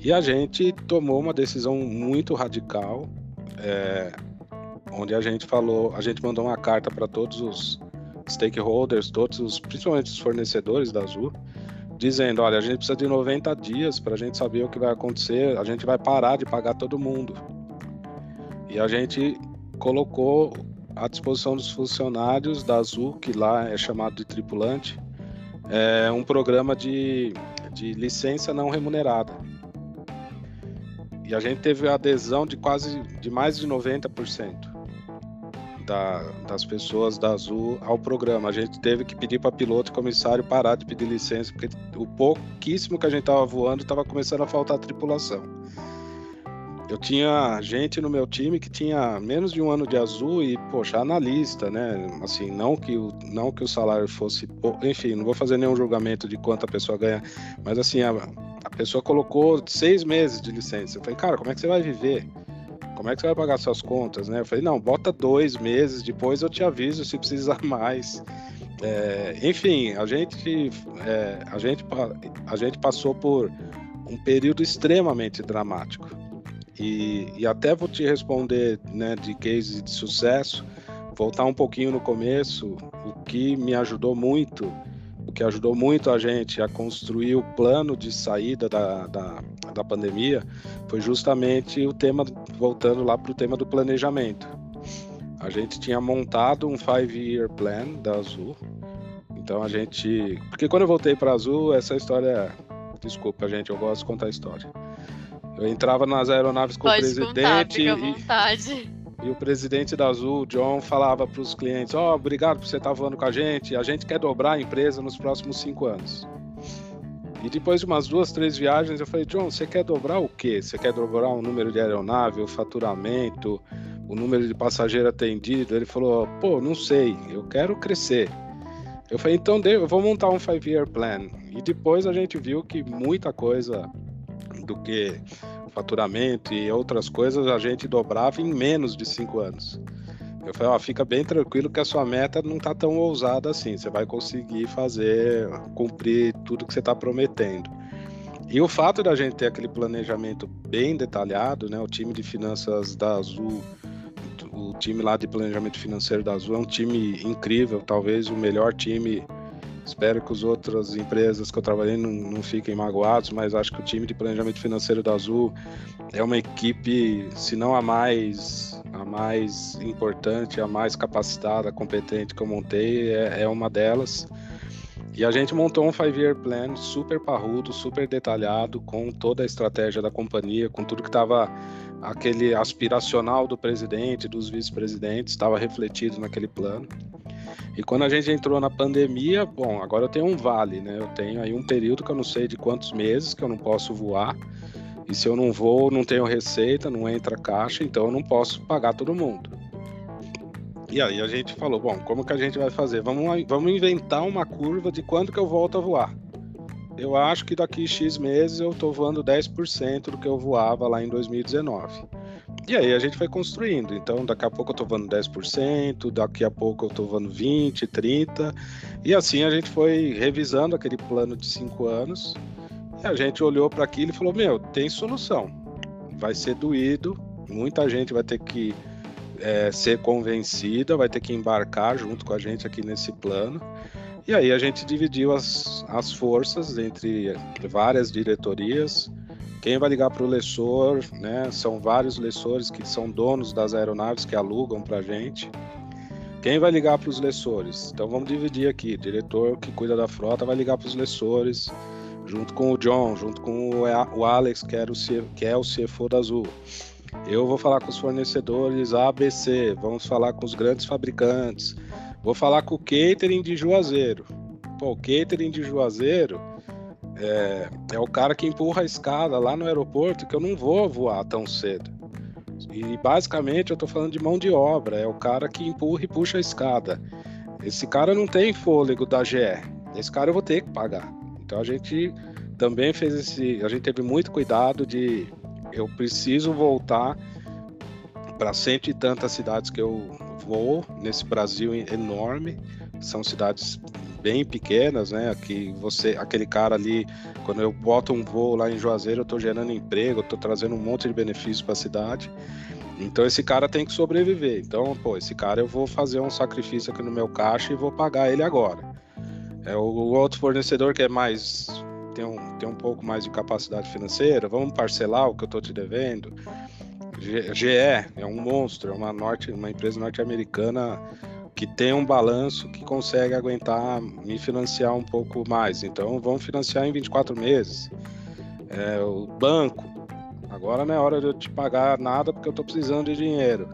E a gente tomou uma decisão muito radical, é, onde a gente falou, a gente mandou uma carta para todos os stakeholders, todos os, principalmente os fornecedores da Azul, dizendo, olha, a gente precisa de 90 dias para a gente saber o que vai acontecer, a gente vai parar de pagar todo mundo. E a gente colocou à disposição dos funcionários da Azul, que lá é chamado de tripulante, é um programa de, de licença não remunerada. E a gente teve adesão de quase de mais de 90% da, das pessoas da Azul ao programa. A gente teve que pedir para piloto e comissário parar de pedir licença, porque o pouquíssimo que a gente estava voando estava começando a faltar tripulação. Eu tinha gente no meu time que tinha menos de um ano de azul e, poxa, analista, né? Assim, não que o, não que o salário fosse. Enfim, não vou fazer nenhum julgamento de quanto a pessoa ganha, mas assim, a, a pessoa colocou seis meses de licença. Eu falei, cara, como é que você vai viver? Como é que você vai pagar suas contas, né? Eu falei, não, bota dois meses, depois eu te aviso se precisar mais. É, enfim, a gente, é, a, gente, a gente passou por um período extremamente dramático. E, e até vou te responder né, de case de sucesso, voltar um pouquinho no começo, o que me ajudou muito o que ajudou muito a gente a construir o plano de saída da, da, da pandemia foi justamente o tema, voltando lá para o tema do planejamento. A gente tinha montado um five-year plan da Azul. Então a gente. Porque quando eu voltei para a Azul, essa história. Desculpa, gente, eu gosto de contar a história. Eu entrava nas aeronaves com Pode o presidente. Contar, à vontade. E o presidente da Azul, John, falava para os clientes: Ó, oh, obrigado por você estar tá voando com a gente. A gente quer dobrar a empresa nos próximos cinco anos. E depois de umas duas, três viagens, eu falei: John, você quer dobrar o quê? Você quer dobrar o número de aeronave, o faturamento, o número de passageiro atendido? Ele falou: pô, não sei, eu quero crescer. Eu falei: então eu vou montar um five-year plan. E depois a gente viu que muita coisa do que faturamento e outras coisas, a gente dobrava em menos de cinco anos. Eu falei, ó, fica bem tranquilo que a sua meta não está tão ousada assim, você vai conseguir fazer, cumprir tudo que você está prometendo. E o fato da gente ter aquele planejamento bem detalhado, né, o time de finanças da Azul, o time lá de planejamento financeiro da Azul é um time incrível, talvez o melhor time Espero que as outras empresas que eu trabalhei não, não fiquem magoados, mas acho que o time de planejamento financeiro da Azul é uma equipe, se não a mais, a mais importante, a mais capacitada, competente que eu montei, é, é uma delas. E a gente montou um five-year plan super parrudo, super detalhado, com toda a estratégia da companhia, com tudo que estava aquele aspiracional do presidente, dos vice-presidentes, estava refletido naquele plano. E quando a gente entrou na pandemia, bom, agora eu tenho um vale, né? Eu tenho aí um período que eu não sei de quantos meses que eu não posso voar. E se eu não vou, não tenho receita, não entra caixa, então eu não posso pagar todo mundo. E aí a gente falou, bom, como que a gente vai fazer? Vamos, vamos inventar uma curva de quando que eu volto a voar. Eu acho que daqui X meses eu estou voando 10% do que eu voava lá em 2019. E aí a gente foi construindo. Então, daqui a pouco eu tô voando 10%, daqui a pouco eu tô voando 20%, 30%. E assim a gente foi revisando aquele plano de cinco anos. E a gente olhou para aquilo e falou: Meu, tem solução. Vai ser doído, muita gente vai ter que é, ser convencida, vai ter que embarcar junto com a gente aqui nesse plano. E aí a gente dividiu as, as forças entre várias diretorias quem vai ligar para o lessor, né? São vários lessores que são donos das aeronaves que alugam para a gente. Quem vai ligar para os lessores? Então vamos dividir aqui. O diretor que cuida da frota vai ligar para os lessores, junto com o John, junto com o Alex, que, era o, que é o CFO da Azul. Eu vou falar com os fornecedores ABC, vamos falar com os grandes fabricantes, vou falar com o catering de Juazeiro. Pô, o catering de Juazeiro é, é o cara que empurra a escada lá no aeroporto que eu não vou voar tão cedo. E basicamente eu estou falando de mão de obra, é o cara que empurra e puxa a escada. Esse cara não tem fôlego da GE. Esse cara eu vou ter que pagar. Então a gente também fez esse, a gente teve muito cuidado de eu preciso voltar para cento e tantas cidades que eu vou nesse Brasil enorme. São cidades bem pequenas, né? Que você, aquele cara ali, quando eu boto um voo lá em Juazeiro, eu estou gerando emprego, eu estou trazendo um monte de benefícios para a cidade. Então esse cara tem que sobreviver. Então, pô, esse cara eu vou fazer um sacrifício aqui no meu caixa e vou pagar ele agora. É o, o outro fornecedor que é mais tem um, tem um pouco mais de capacidade financeira, vamos parcelar o que eu estou te devendo. GE é um monstro, é uma, norte, uma empresa norte-americana que tem um balanço que consegue aguentar me financiar um pouco mais. Então vamos financiar em 24 meses. É, o banco, agora não é hora de eu te pagar nada porque eu estou precisando de dinheiro.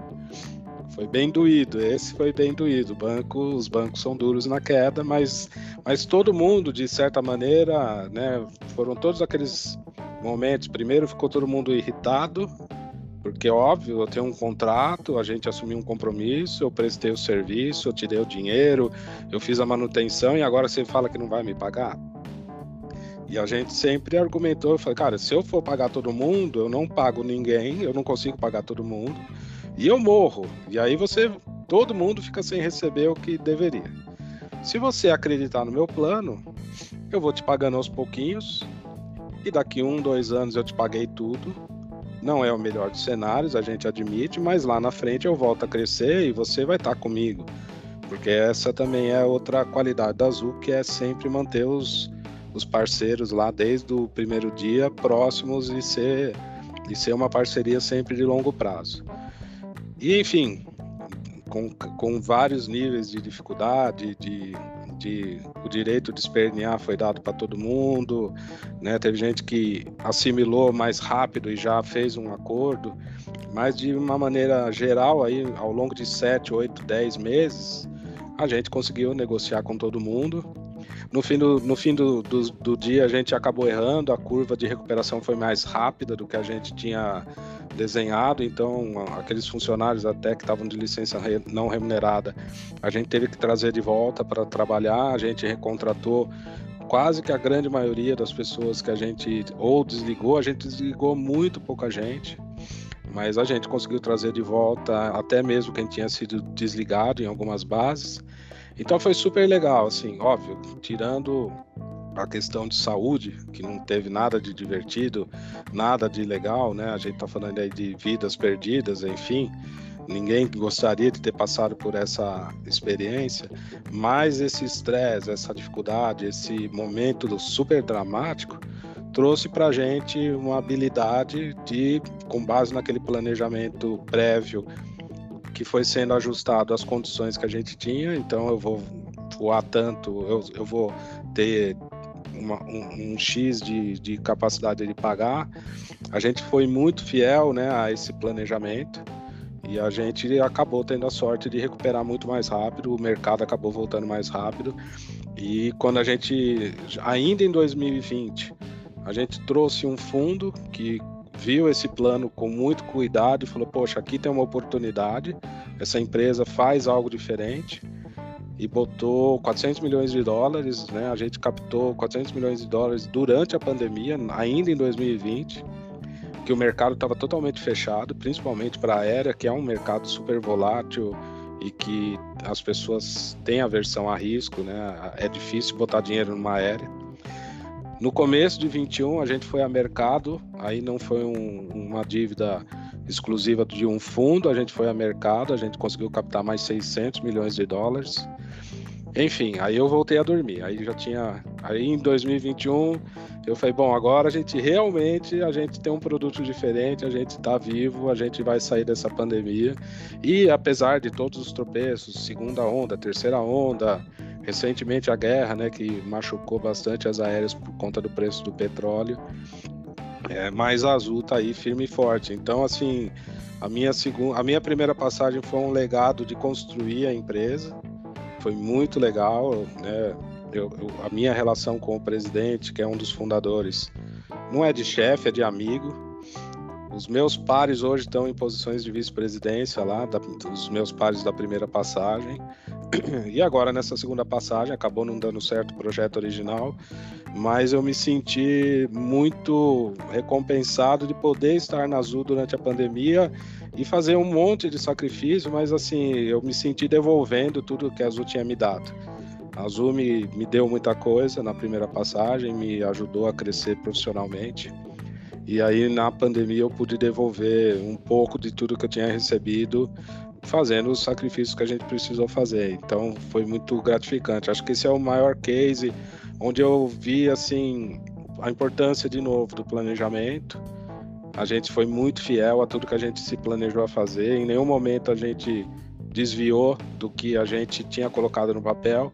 Foi bem doído, esse foi bem doído. Banco, os bancos são duros na queda, mas, mas todo mundo, de certa maneira, né, foram todos aqueles momentos. Primeiro ficou todo mundo irritado, porque, óbvio, eu tenho um contrato, a gente assumiu um compromisso, eu prestei o serviço, eu te dei o dinheiro, eu fiz a manutenção e agora você fala que não vai me pagar? E a gente sempre argumentou, eu falei, cara, se eu for pagar todo mundo, eu não pago ninguém, eu não consigo pagar todo mundo, e eu morro. E aí você, todo mundo fica sem receber o que deveria. Se você acreditar no meu plano, eu vou te pagando aos pouquinhos, e daqui um, dois anos eu te paguei tudo, não é o melhor dos cenários, a gente admite, mas lá na frente eu volto a crescer e você vai estar comigo. Porque essa também é outra qualidade da Azul, que é sempre manter os, os parceiros lá desde o primeiro dia próximos e ser, e ser uma parceria sempre de longo prazo. E enfim, com, com vários níveis de dificuldade, de, de o direito de espernear foi dado para todo mundo, né? Teve gente que assimilou mais rápido e já fez um acordo, mas de uma maneira geral aí ao longo de sete, oito, dez meses a gente conseguiu negociar com todo mundo. No fim, do, no fim do, do, do dia a gente acabou errando, a curva de recuperação foi mais rápida do que a gente tinha desenhado, então aqueles funcionários até que estavam de licença não remunerada, a gente teve que trazer de volta para trabalhar, a gente recontratou quase que a grande maioria das pessoas que a gente ou desligou, a gente desligou muito pouca gente, mas a gente conseguiu trazer de volta até mesmo quem tinha sido desligado em algumas bases. Então foi super legal, assim, óbvio, tirando a questão de saúde, que não teve nada de divertido, nada de legal, né? A gente tá falando aí de vidas perdidas, enfim. Ninguém gostaria de ter passado por essa experiência, mas esse estresse, essa dificuldade, esse momento super dramático trouxe para a gente uma habilidade de, com base naquele planejamento prévio que foi sendo ajustado às condições que a gente tinha. Então eu vou voar tanto, eu, eu vou ter uma, um, um, X de, de capacidade de pagar. A gente foi muito fiel né, a esse planejamento e a gente acabou tendo a sorte de recuperar muito mais rápido, o mercado acabou voltando mais rápido. E quando a gente, ainda em 2020, a gente trouxe um fundo que viu esse plano com muito cuidado e falou: Poxa, aqui tem uma oportunidade, essa empresa faz algo diferente e botou 400 milhões de dólares, né? A gente captou 400 milhões de dólares durante a pandemia, ainda em 2020, que o mercado estava totalmente fechado, principalmente para a aérea, que é um mercado super volátil e que as pessoas têm aversão a risco, né? É difícil botar dinheiro numa aérea. No começo de 21 a gente foi a mercado, aí não foi um, uma dívida exclusiva de um fundo, a gente foi a mercado, a gente conseguiu captar mais 600 milhões de dólares. Enfim, aí eu voltei a dormir. Aí já tinha. Aí em 2021 eu falei, bom, agora a gente realmente a gente tem um produto diferente, a gente está vivo, a gente vai sair dessa pandemia. E apesar de todos os tropeços, segunda onda, terceira onda, recentemente a guerra, né, que machucou bastante as aéreas por conta do preço do petróleo. É, mas a Azul tá aí firme e forte. Então, assim, a minha segunda, a minha primeira passagem foi um legado de construir a empresa foi muito legal, né? Eu, eu, a minha relação com o presidente, que é um dos fundadores, não é de chefe, é de amigo. Os meus pares hoje estão em posições de vice-presidência lá, da, meus pares da primeira passagem. E agora nessa segunda passagem acabou não dando certo o projeto original, mas eu me senti muito recompensado de poder estar na Azul durante a pandemia e fazer um monte de sacrifício, mas assim, eu me senti devolvendo tudo que a Azul tinha me dado. A Azul me, me deu muita coisa na primeira passagem, me ajudou a crescer profissionalmente. E aí na pandemia eu pude devolver um pouco de tudo que eu tinha recebido, fazendo os sacrifícios que a gente precisou fazer. Então foi muito gratificante. Acho que esse é o maior case onde eu vi assim a importância de novo do planejamento. A gente foi muito fiel a tudo que a gente se planejou a fazer. Em nenhum momento a gente desviou do que a gente tinha colocado no papel.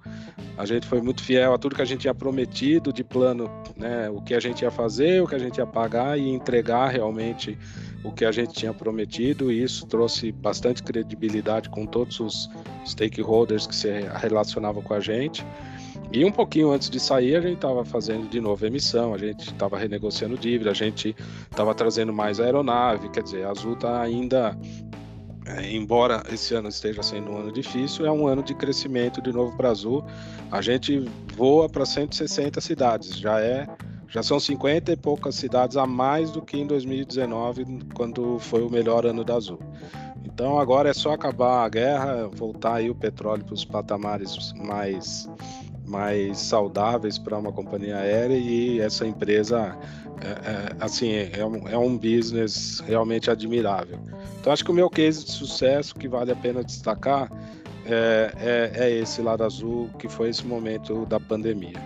A gente foi muito fiel a tudo que a gente tinha prometido de plano, né? O que a gente ia fazer, o que a gente ia pagar e entregar realmente o que a gente tinha prometido. E isso trouxe bastante credibilidade com todos os stakeholders que se relacionavam com a gente. E um pouquinho antes de sair, a gente estava fazendo de novo emissão, a gente estava renegociando dívida, a gente estava trazendo mais aeronave, quer dizer, a Azul está ainda é, embora esse ano esteja sendo um ano difícil, é um ano de crescimento de novo para Azul. A gente voa para 160 cidades, já é, já são 50 e poucas cidades a mais do que em 2019, quando foi o melhor ano da Azul. Então agora é só acabar a guerra, voltar aí o petróleo para os patamares mais mais saudáveis para uma companhia aérea e essa empresa é, é, assim é um, é um business realmente admirável. Então acho que o meu case de sucesso que vale a pena destacar é, é, é esse lado azul que foi esse momento da pandemia.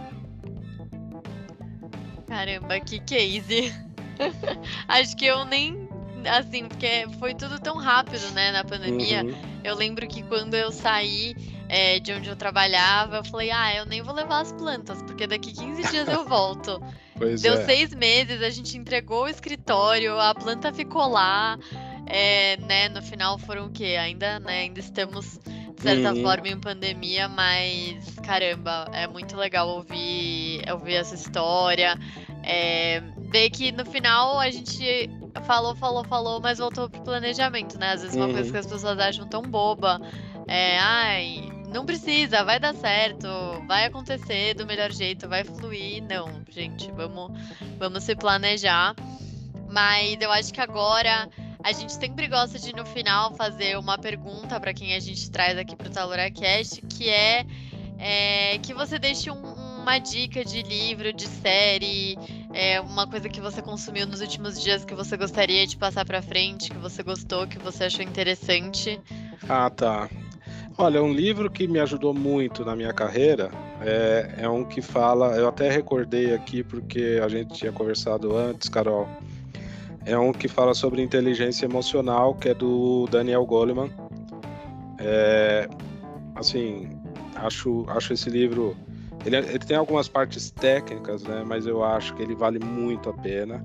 Caramba, que case! acho que eu nem assim, porque foi tudo tão rápido, né, na pandemia. Uhum. Eu lembro que quando eu saí é, de onde eu trabalhava, eu falei, ah, eu nem vou levar as plantas, porque daqui 15 dias eu volto. Pois Deu é. seis meses, a gente entregou o escritório, a planta ficou lá. É, né, no final foram o quê? Ainda, né, ainda estamos, de certa uhum. forma, em pandemia, mas caramba, é muito legal ouvir, ouvir essa história. É, ver que no final a gente falou, falou, falou, mas voltou pro planejamento, né? Às vezes uma uhum. coisa que as pessoas acham tão boba. É, ai, não precisa, vai dar certo, vai acontecer do melhor jeito, vai fluir. Não, gente, vamos, vamos se planejar. Mas eu acho que agora a gente sempre gosta de no final fazer uma pergunta para quem a gente traz aqui para o TaluraCast, que é, é, que você deixe um, uma dica de livro, de série, é, uma coisa que você consumiu nos últimos dias que você gostaria de passar para frente, que você gostou, que você achou interessante. Ah, tá. Olha, um livro que me ajudou muito na minha carreira é, é um que fala. Eu até recordei aqui porque a gente tinha conversado antes, Carol. É um que fala sobre inteligência emocional, que é do Daniel Goleman. É, assim, acho, acho esse livro. Ele, ele tem algumas partes técnicas, né? Mas eu acho que ele vale muito a pena.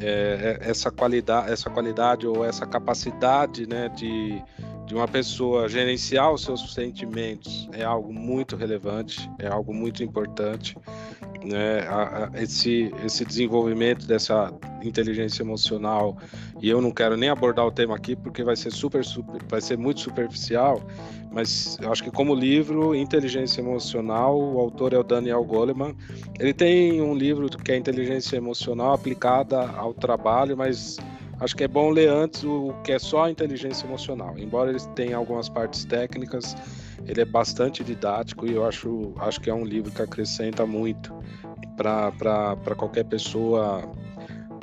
É, é essa qualidade, essa qualidade ou essa capacidade, né, de de uma pessoa gerenciar os seus sentimentos é algo muito relevante, é algo muito importante. Né? Esse, esse desenvolvimento dessa inteligência emocional, e eu não quero nem abordar o tema aqui porque vai ser super, super vai ser muito superficial, mas acho que como livro, Inteligência Emocional, o autor é o Daniel Goleman. Ele tem um livro que é Inteligência Emocional aplicada ao trabalho, mas acho que é bom ler antes o que é só a inteligência emocional. Embora ele tenha algumas partes técnicas, ele é bastante didático e eu acho, acho que é um livro que acrescenta muito para qualquer pessoa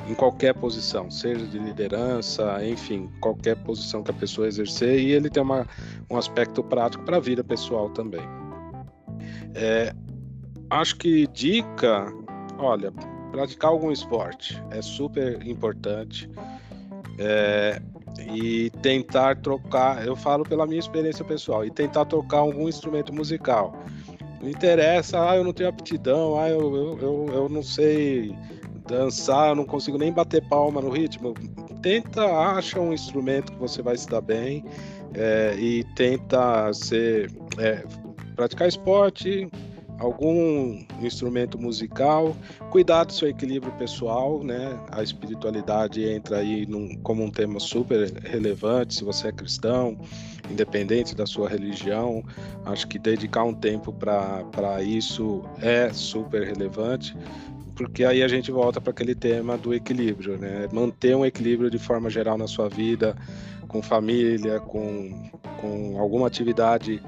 em qualquer posição, seja de liderança, enfim, qualquer posição que a pessoa exercer, e ele tem uma, um aspecto prático para a vida pessoal também. É, acho que dica, olha, praticar algum esporte é super importante é, e tentar trocar, eu falo pela minha experiência pessoal, e tentar tocar algum instrumento musical. Não interessa, ah, eu não tenho aptidão, ah, eu, eu, eu, eu não sei dançar, eu não consigo nem bater palma no ritmo. Tenta, acha um instrumento que você vai se dar bem é, e tenta ser, é, praticar esporte, algum instrumento musical, cuidar do seu equilíbrio pessoal, né? A espiritualidade entra aí num, como um tema super relevante, se você é cristão, independente da sua religião, acho que dedicar um tempo para isso é super relevante, porque aí a gente volta para aquele tema do equilíbrio, né? Manter um equilíbrio de forma geral na sua vida, com família, com, com alguma atividade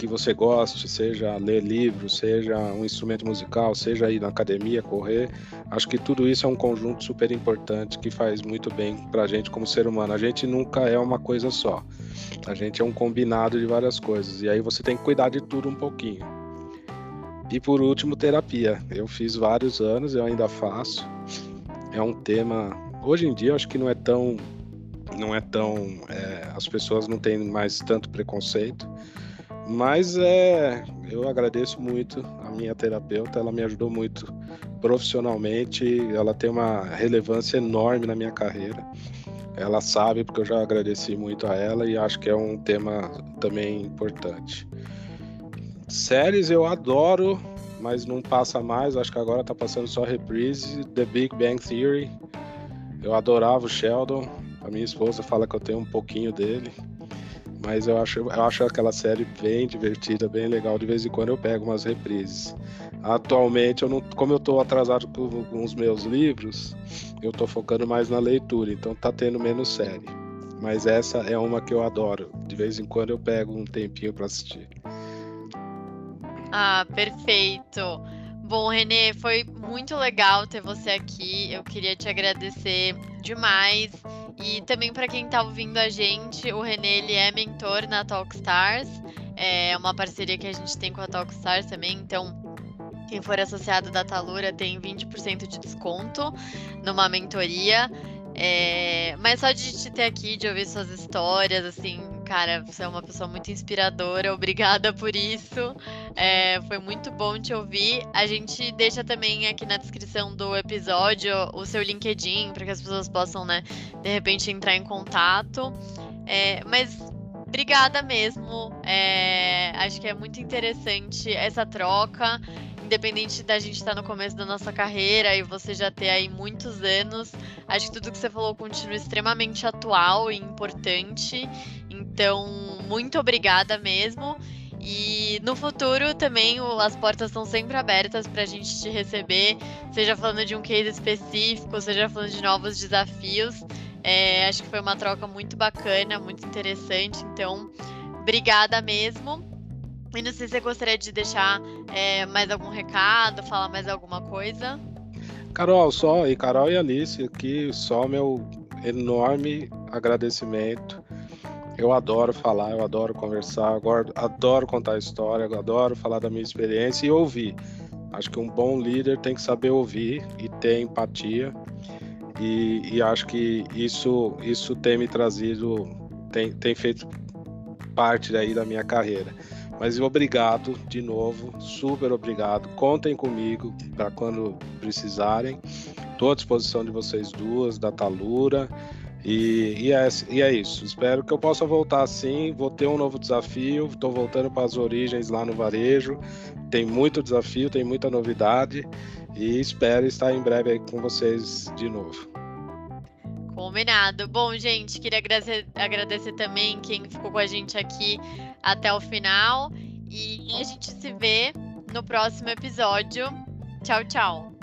que você goste, seja ler livros, seja um instrumento musical, seja ir na academia, correr. Acho que tudo isso é um conjunto super importante que faz muito bem para a gente como ser humano. A gente nunca é uma coisa só. A gente é um combinado de várias coisas. E aí você tem que cuidar de tudo um pouquinho. E por último, terapia. Eu fiz vários anos, eu ainda faço. É um tema. Hoje em dia, acho que não é tão. Não é tão. É, as pessoas não têm mais tanto preconceito mas é, eu agradeço muito a minha terapeuta, ela me ajudou muito profissionalmente, ela tem uma relevância enorme na minha carreira. Ela sabe porque eu já agradeci muito a ela e acho que é um tema também importante. Séries eu adoro, mas não passa mais, acho que agora tá passando só reprise, The Big Bang Theory. Eu adorava o Sheldon, a minha esposa fala que eu tenho um pouquinho dele. Mas eu acho, eu acho aquela série bem divertida, bem legal. De vez em quando eu pego umas reprises. Atualmente, eu não, como eu estou atrasado com os meus livros, eu estou focando mais na leitura, então tá tendo menos série. Mas essa é uma que eu adoro. De vez em quando eu pego um tempinho para assistir. Ah, perfeito. Bom, Renê, foi muito legal ter você aqui. Eu queria te agradecer demais. E também para quem está ouvindo a gente, o Renê ele é mentor na Talkstars. É uma parceria que a gente tem com a Talkstars também, então quem for associado da Talura tem 20% de desconto numa mentoria. É, mas só de te ter aqui, de ouvir suas histórias, assim, cara, você é uma pessoa muito inspiradora, obrigada por isso. É, foi muito bom te ouvir. A gente deixa também aqui na descrição do episódio o seu LinkedIn para que as pessoas possam, né, de repente entrar em contato. É, mas obrigada mesmo. É, acho que é muito interessante essa troca independente da gente estar tá no começo da nossa carreira e você já ter aí muitos anos, acho que tudo que você falou continua extremamente atual e importante. Então, muito obrigada mesmo. E no futuro também as portas estão sempre abertas para a gente te receber, seja falando de um case específico, seja falando de novos desafios. É, acho que foi uma troca muito bacana, muito interessante. Então, obrigada mesmo. E não sei se você gostaria de deixar é, mais algum recado, falar mais alguma coisa. Carol, só, e Carol e Alice, aqui só meu enorme agradecimento. Eu adoro falar, eu adoro conversar, adoro, adoro contar história, adoro falar da minha experiência e ouvir. Acho que um bom líder tem que saber ouvir e ter empatia. E, e acho que isso, isso tem me trazido, tem, tem feito parte daí da minha carreira. Mas obrigado de novo, super obrigado. Contem comigo para quando precisarem. Estou à disposição de vocês duas, da Talura. E, e, é, e é isso. Espero que eu possa voltar assim. Vou ter um novo desafio. Estou voltando para as origens lá no varejo. Tem muito desafio, tem muita novidade. E espero estar em breve aí com vocês de novo. Combinado. Bom, gente, queria agradecer, agradecer também quem ficou com a gente aqui até o final. E a gente se vê no próximo episódio. Tchau, tchau.